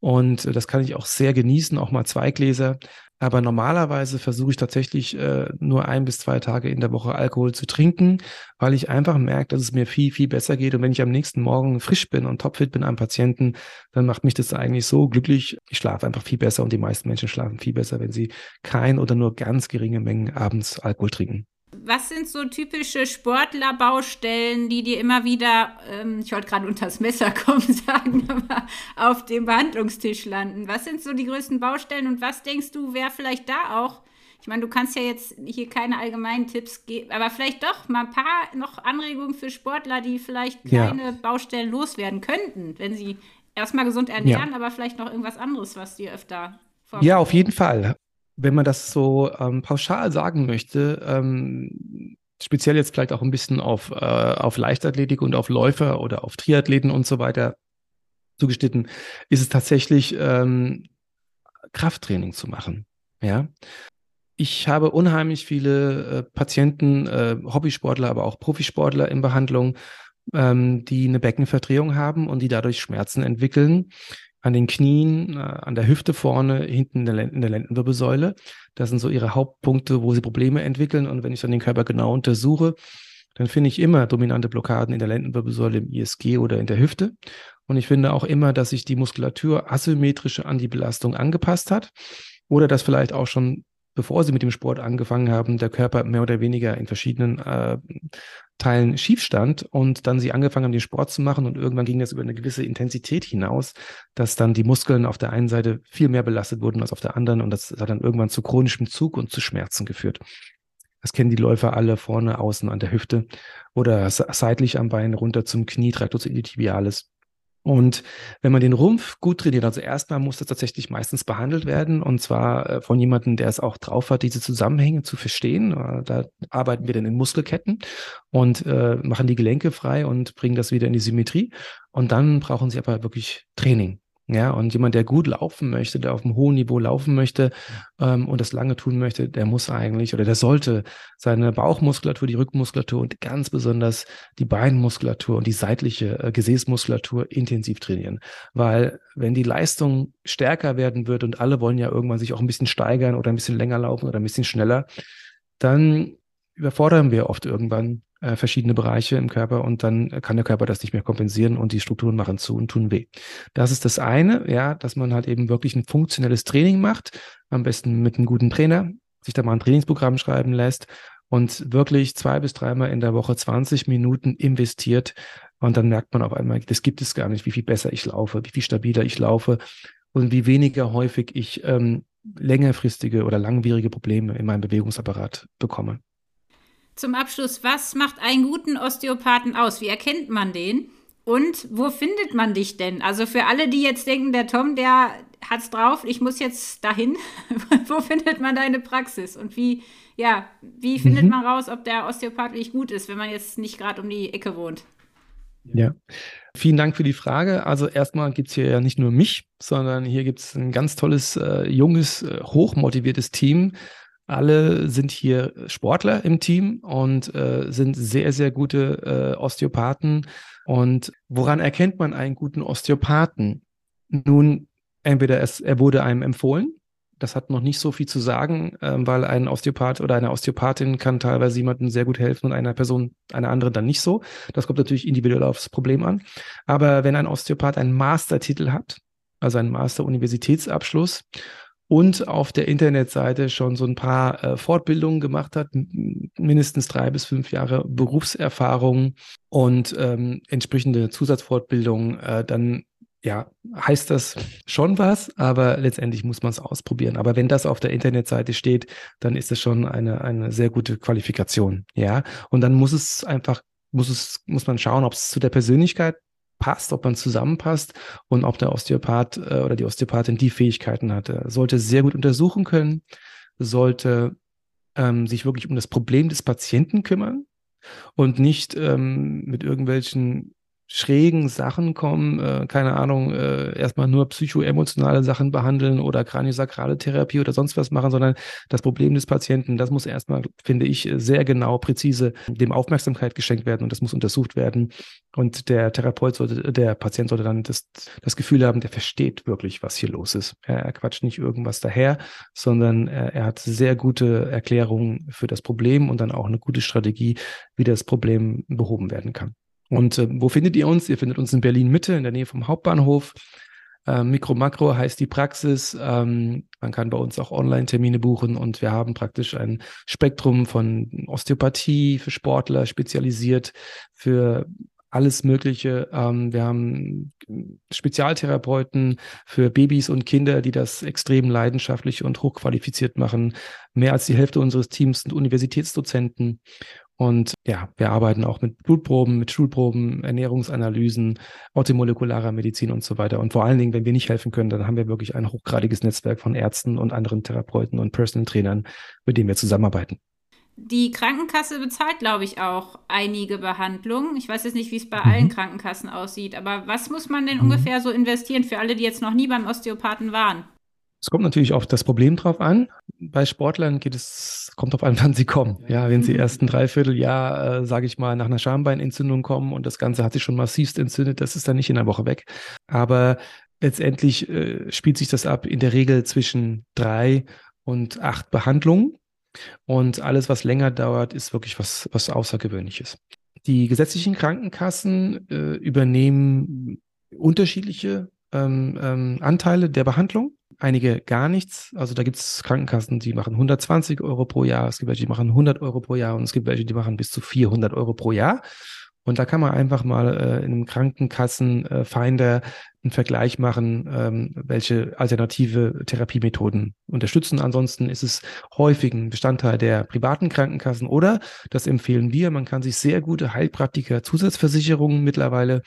und das kann ich auch sehr genießen, auch mal zwei Gläser. Aber normalerweise versuche ich tatsächlich äh, nur ein bis zwei Tage in der Woche Alkohol zu trinken, weil ich einfach merke, dass es mir viel, viel besser geht. Und wenn ich am nächsten Morgen frisch bin und topfit bin am Patienten, dann macht mich das eigentlich so glücklich. Ich schlafe einfach viel besser und die meisten Menschen schlafen viel besser, wenn sie kein oder nur ganz geringe Mengen abends Alkohol trinken was sind so typische Sportlerbaustellen, die dir immer wieder, ähm, ich wollte gerade unter das Messer kommen sagen, aber auf dem Behandlungstisch landen? Was sind so die größten Baustellen und was denkst du, wäre vielleicht da auch? Ich meine, du kannst ja jetzt hier keine allgemeinen Tipps geben, aber vielleicht doch mal ein paar noch Anregungen für Sportler, die vielleicht kleine ja. Baustellen loswerden könnten, wenn sie erstmal gesund ernähren, ja. aber vielleicht noch irgendwas anderes, was dir öfter vorkommt. Ja, auf jeden Fall wenn man das so ähm, pauschal sagen möchte, ähm, speziell jetzt vielleicht auch ein bisschen auf, äh, auf Leichtathletik und auf Läufer oder auf Triathleten und so weiter zugeschnitten, ist es tatsächlich ähm, Krafttraining zu machen. Ja. Ich habe unheimlich viele äh, Patienten, äh, Hobbysportler, aber auch Profisportler in Behandlung, ähm, die eine Beckenverdrehung haben und die dadurch Schmerzen entwickeln an den Knien, äh, an der Hüfte vorne, hinten in der, in der Lendenwirbelsäule. Das sind so ihre Hauptpunkte, wo sie Probleme entwickeln. Und wenn ich dann den Körper genau untersuche, dann finde ich immer dominante Blockaden in der Lendenwirbelsäule, im ISG oder in der Hüfte. Und ich finde auch immer, dass sich die Muskulatur asymmetrisch an die Belastung angepasst hat oder dass vielleicht auch schon bevor sie mit dem Sport angefangen haben, der Körper mehr oder weniger in verschiedenen äh, Teilen schief stand und dann sie angefangen haben, den Sport zu machen und irgendwann ging das über eine gewisse Intensität hinaus, dass dann die Muskeln auf der einen Seite viel mehr belastet wurden als auf der anderen und das hat dann irgendwann zu chronischem Zug und zu Schmerzen geführt. Das kennen die Läufer alle vorne, außen an der Hüfte oder seitlich am Bein runter zum Knie, Traktus iliotibialis. Und wenn man den Rumpf gut trainiert, also erstmal muss das tatsächlich meistens behandelt werden und zwar äh, von jemandem, der es auch drauf hat, diese Zusammenhänge zu verstehen. Äh, da arbeiten wir dann in Muskelketten und äh, machen die Gelenke frei und bringen das wieder in die Symmetrie. Und dann brauchen sie aber wirklich Training. Ja, und jemand, der gut laufen möchte, der auf einem hohen Niveau laufen möchte ähm, und das lange tun möchte, der muss eigentlich oder der sollte seine Bauchmuskulatur, die Rückenmuskulatur und ganz besonders die Beinmuskulatur und die seitliche äh, Gesäßmuskulatur intensiv trainieren. Weil wenn die Leistung stärker werden wird und alle wollen ja irgendwann sich auch ein bisschen steigern oder ein bisschen länger laufen oder ein bisschen schneller, dann überfordern wir oft irgendwann äh, verschiedene Bereiche im Körper und dann kann der Körper das nicht mehr kompensieren und die Strukturen machen zu und tun weh. Das ist das eine, ja, dass man halt eben wirklich ein funktionelles Training macht, am besten mit einem guten Trainer, sich da mal ein Trainingsprogramm schreiben lässt und wirklich zwei bis dreimal in der Woche 20 Minuten investiert. Und dann merkt man auf einmal, das gibt es gar nicht, wie viel besser ich laufe, wie viel stabiler ich laufe und wie weniger häufig ich ähm, längerfristige oder langwierige Probleme in meinem Bewegungsapparat bekomme. Zum Abschluss, was macht einen guten Osteopathen aus? Wie erkennt man den? Und wo findet man dich denn? Also für alle, die jetzt denken, der Tom, der hat's drauf, ich muss jetzt dahin. wo findet man deine Praxis? Und wie, ja, wie findet mhm. man raus, ob der Osteopath wirklich gut ist, wenn man jetzt nicht gerade um die Ecke wohnt? Ja, vielen Dank für die Frage. Also erstmal gibt es hier ja nicht nur mich, sondern hier gibt es ein ganz tolles, äh, junges, äh, hochmotiviertes Team. Alle sind hier Sportler im Team und äh, sind sehr, sehr gute äh, Osteopathen. Und woran erkennt man einen guten Osteopathen? Nun, entweder es, er wurde einem empfohlen, das hat noch nicht so viel zu sagen, ähm, weil ein Osteopath oder eine Osteopathin kann teilweise jemandem sehr gut helfen und einer Person, einer anderen dann nicht so. Das kommt natürlich individuell aufs Problem an. Aber wenn ein Osteopath einen Mastertitel hat, also einen Master-Universitätsabschluss und auf der Internetseite schon so ein paar äh, Fortbildungen gemacht hat, mindestens drei bis fünf Jahre Berufserfahrung und ähm, entsprechende Zusatzfortbildungen, äh, dann ja, heißt das schon was, aber letztendlich muss man es ausprobieren. Aber wenn das auf der Internetseite steht, dann ist es schon eine, eine sehr gute Qualifikation. Ja, und dann muss es einfach, muss es, muss man schauen, ob es zu der Persönlichkeit passt, ob man zusammenpasst und ob der Osteopath äh, oder die Osteopathin die Fähigkeiten hat. Er sollte sehr gut untersuchen können, sollte ähm, sich wirklich um das Problem des Patienten kümmern und nicht ähm, mit irgendwelchen schrägen Sachen kommen, äh, keine Ahnung, äh, erstmal nur psychoemotionale Sachen behandeln oder kraniosakrale Therapie oder sonst was machen, sondern das Problem des Patienten, das muss erstmal, finde ich, sehr genau, präzise dem Aufmerksamkeit geschenkt werden und das muss untersucht werden. Und der Therapeut sollte, der Patient sollte dann das, das Gefühl haben, der versteht wirklich, was hier los ist. Er, er quatscht nicht irgendwas daher, sondern er, er hat sehr gute Erklärungen für das Problem und dann auch eine gute Strategie, wie das Problem behoben werden kann. Und äh, wo findet ihr uns? Ihr findet uns in Berlin Mitte, in der Nähe vom Hauptbahnhof. Äh, Mikro Makro heißt die Praxis. Ähm, man kann bei uns auch Online-Termine buchen und wir haben praktisch ein Spektrum von Osteopathie für Sportler spezialisiert, für alles Mögliche. Ähm, wir haben Spezialtherapeuten für Babys und Kinder, die das extrem leidenschaftlich und hochqualifiziert machen. Mehr als die Hälfte unseres Teams sind Universitätsdozenten. Und ja, wir arbeiten auch mit Blutproben, mit Schulproben, Ernährungsanalysen, orthomolekularer Medizin und so weiter. Und vor allen Dingen, wenn wir nicht helfen können, dann haben wir wirklich ein hochgradiges Netzwerk von Ärzten und anderen Therapeuten und Personal Trainern, mit denen wir zusammenarbeiten. Die Krankenkasse bezahlt, glaube ich, auch einige Behandlungen. Ich weiß jetzt nicht, wie es bei mhm. allen Krankenkassen aussieht, aber was muss man denn mhm. ungefähr so investieren für alle, die jetzt noch nie beim Osteopathen waren? Es kommt natürlich auf das Problem drauf an. Bei Sportlern geht es, kommt auf an, wann sie kommen. Ja, wenn sie erst ein Dreivierteljahr, äh, sage ich mal, nach einer Schambeinentzündung kommen und das Ganze hat sich schon massivst entzündet, das ist dann nicht in einer Woche weg. Aber letztendlich äh, spielt sich das ab in der Regel zwischen drei und acht Behandlungen. Und alles, was länger dauert, ist wirklich was, was Außergewöhnliches. Die gesetzlichen Krankenkassen äh, übernehmen unterschiedliche ähm, ähm, Anteile der Behandlung einige gar nichts. Also da gibt es Krankenkassen, die machen 120 Euro pro Jahr, es gibt welche, die machen 100 Euro pro Jahr und es gibt welche, die machen bis zu 400 Euro pro Jahr. Und da kann man einfach mal äh, in einem Krankenkassenfinder äh, einen Vergleich machen, ähm, welche alternative Therapiemethoden unterstützen. Ansonsten ist es häufig ein Bestandteil der privaten Krankenkassen oder, das empfehlen wir, man kann sich sehr gute Heilpraktiker Zusatzversicherungen mittlerweile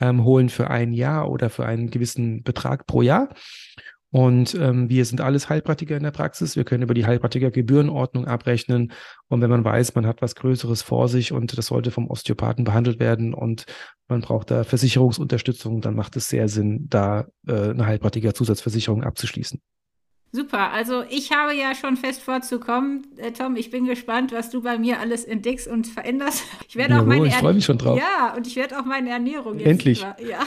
ähm, holen für ein Jahr oder für einen gewissen Betrag pro Jahr. Und ähm, wir sind alles Heilpraktiker in der Praxis. Wir können über die Heilpraktiker-Gebührenordnung abrechnen. Und wenn man weiß, man hat was Größeres vor sich und das sollte vom Osteopathen behandelt werden und man braucht da Versicherungsunterstützung, dann macht es sehr Sinn, da äh, eine Heilpraktiker-Zusatzversicherung abzuschließen. Super, also ich habe ja schon fest vorzukommen, äh, Tom. Ich bin gespannt, was du bei mir alles entdeckst und veränderst. Ich werde auch meine ich freue mich schon drauf. Ja, und ich werde auch meine Ernährung jetzt endlich mal, ja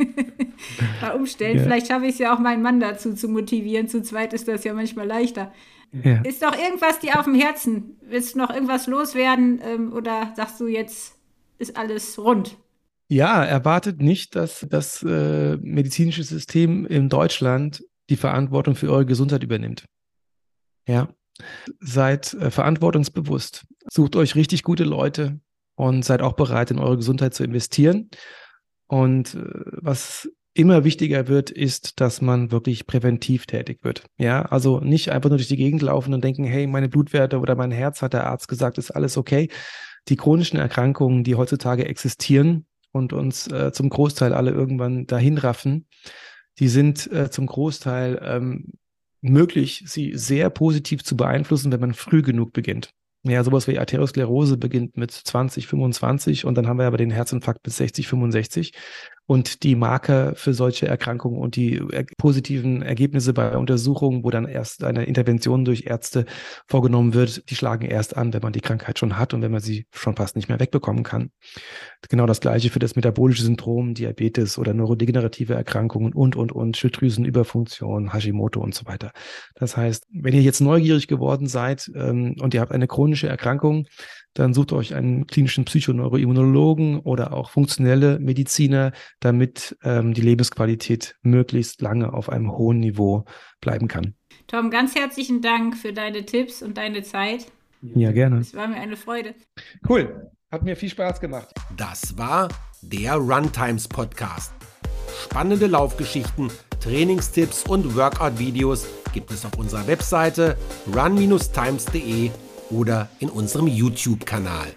mal umstellen. Ja. Vielleicht schaffe ich es ja auch, meinen Mann dazu zu motivieren. Zu zweit ist das ja manchmal leichter. Ja. Ist doch irgendwas dir auf dem Herzen? Willst du noch irgendwas loswerden ähm, oder sagst du jetzt, ist alles rund? Ja, erwartet nicht, dass das äh, medizinische System in Deutschland die Verantwortung für eure Gesundheit übernimmt. Ja, Seid äh, verantwortungsbewusst. Sucht euch richtig gute Leute und seid auch bereit, in eure Gesundheit zu investieren. Und äh, was immer wichtiger wird, ist, dass man wirklich präventiv tätig wird. Ja, also nicht einfach nur durch die Gegend laufen und denken, hey, meine Blutwerte oder mein Herz hat der Arzt gesagt, ist alles okay. Die chronischen Erkrankungen, die heutzutage existieren und uns äh, zum Großteil alle irgendwann dahin raffen, die sind äh, zum Großteil ähm, möglich, sie sehr positiv zu beeinflussen, wenn man früh genug beginnt. Ja, sowas wie Arteriosklerose beginnt mit 20, 25 und dann haben wir aber den Herzinfarkt bis 60, 65. Und die Marker für solche Erkrankungen und die er positiven Ergebnisse bei Untersuchungen, wo dann erst eine Intervention durch Ärzte vorgenommen wird, die schlagen erst an, wenn man die Krankheit schon hat und wenn man sie schon fast nicht mehr wegbekommen kann. Genau das gleiche für das metabolische Syndrom, Diabetes oder neurodegenerative Erkrankungen und, und, und, Schilddrüsenüberfunktion, Hashimoto und so weiter. Das heißt, wenn ihr jetzt neugierig geworden seid ähm, und ihr habt eine chronische Erkrankung, dann sucht euch einen klinischen Psychoneuroimmunologen oder auch funktionelle Mediziner, damit ähm, die Lebensqualität möglichst lange auf einem hohen Niveau bleiben kann. Tom, ganz herzlichen Dank für deine Tipps und deine Zeit. Ja, gerne. Es war mir eine Freude. Cool. Hat mir viel Spaß gemacht. Das war der Runtimes Podcast. Spannende Laufgeschichten, Trainingstipps und Workout-Videos gibt es auf unserer Webseite run-times.de oder in unserem YouTube-Kanal.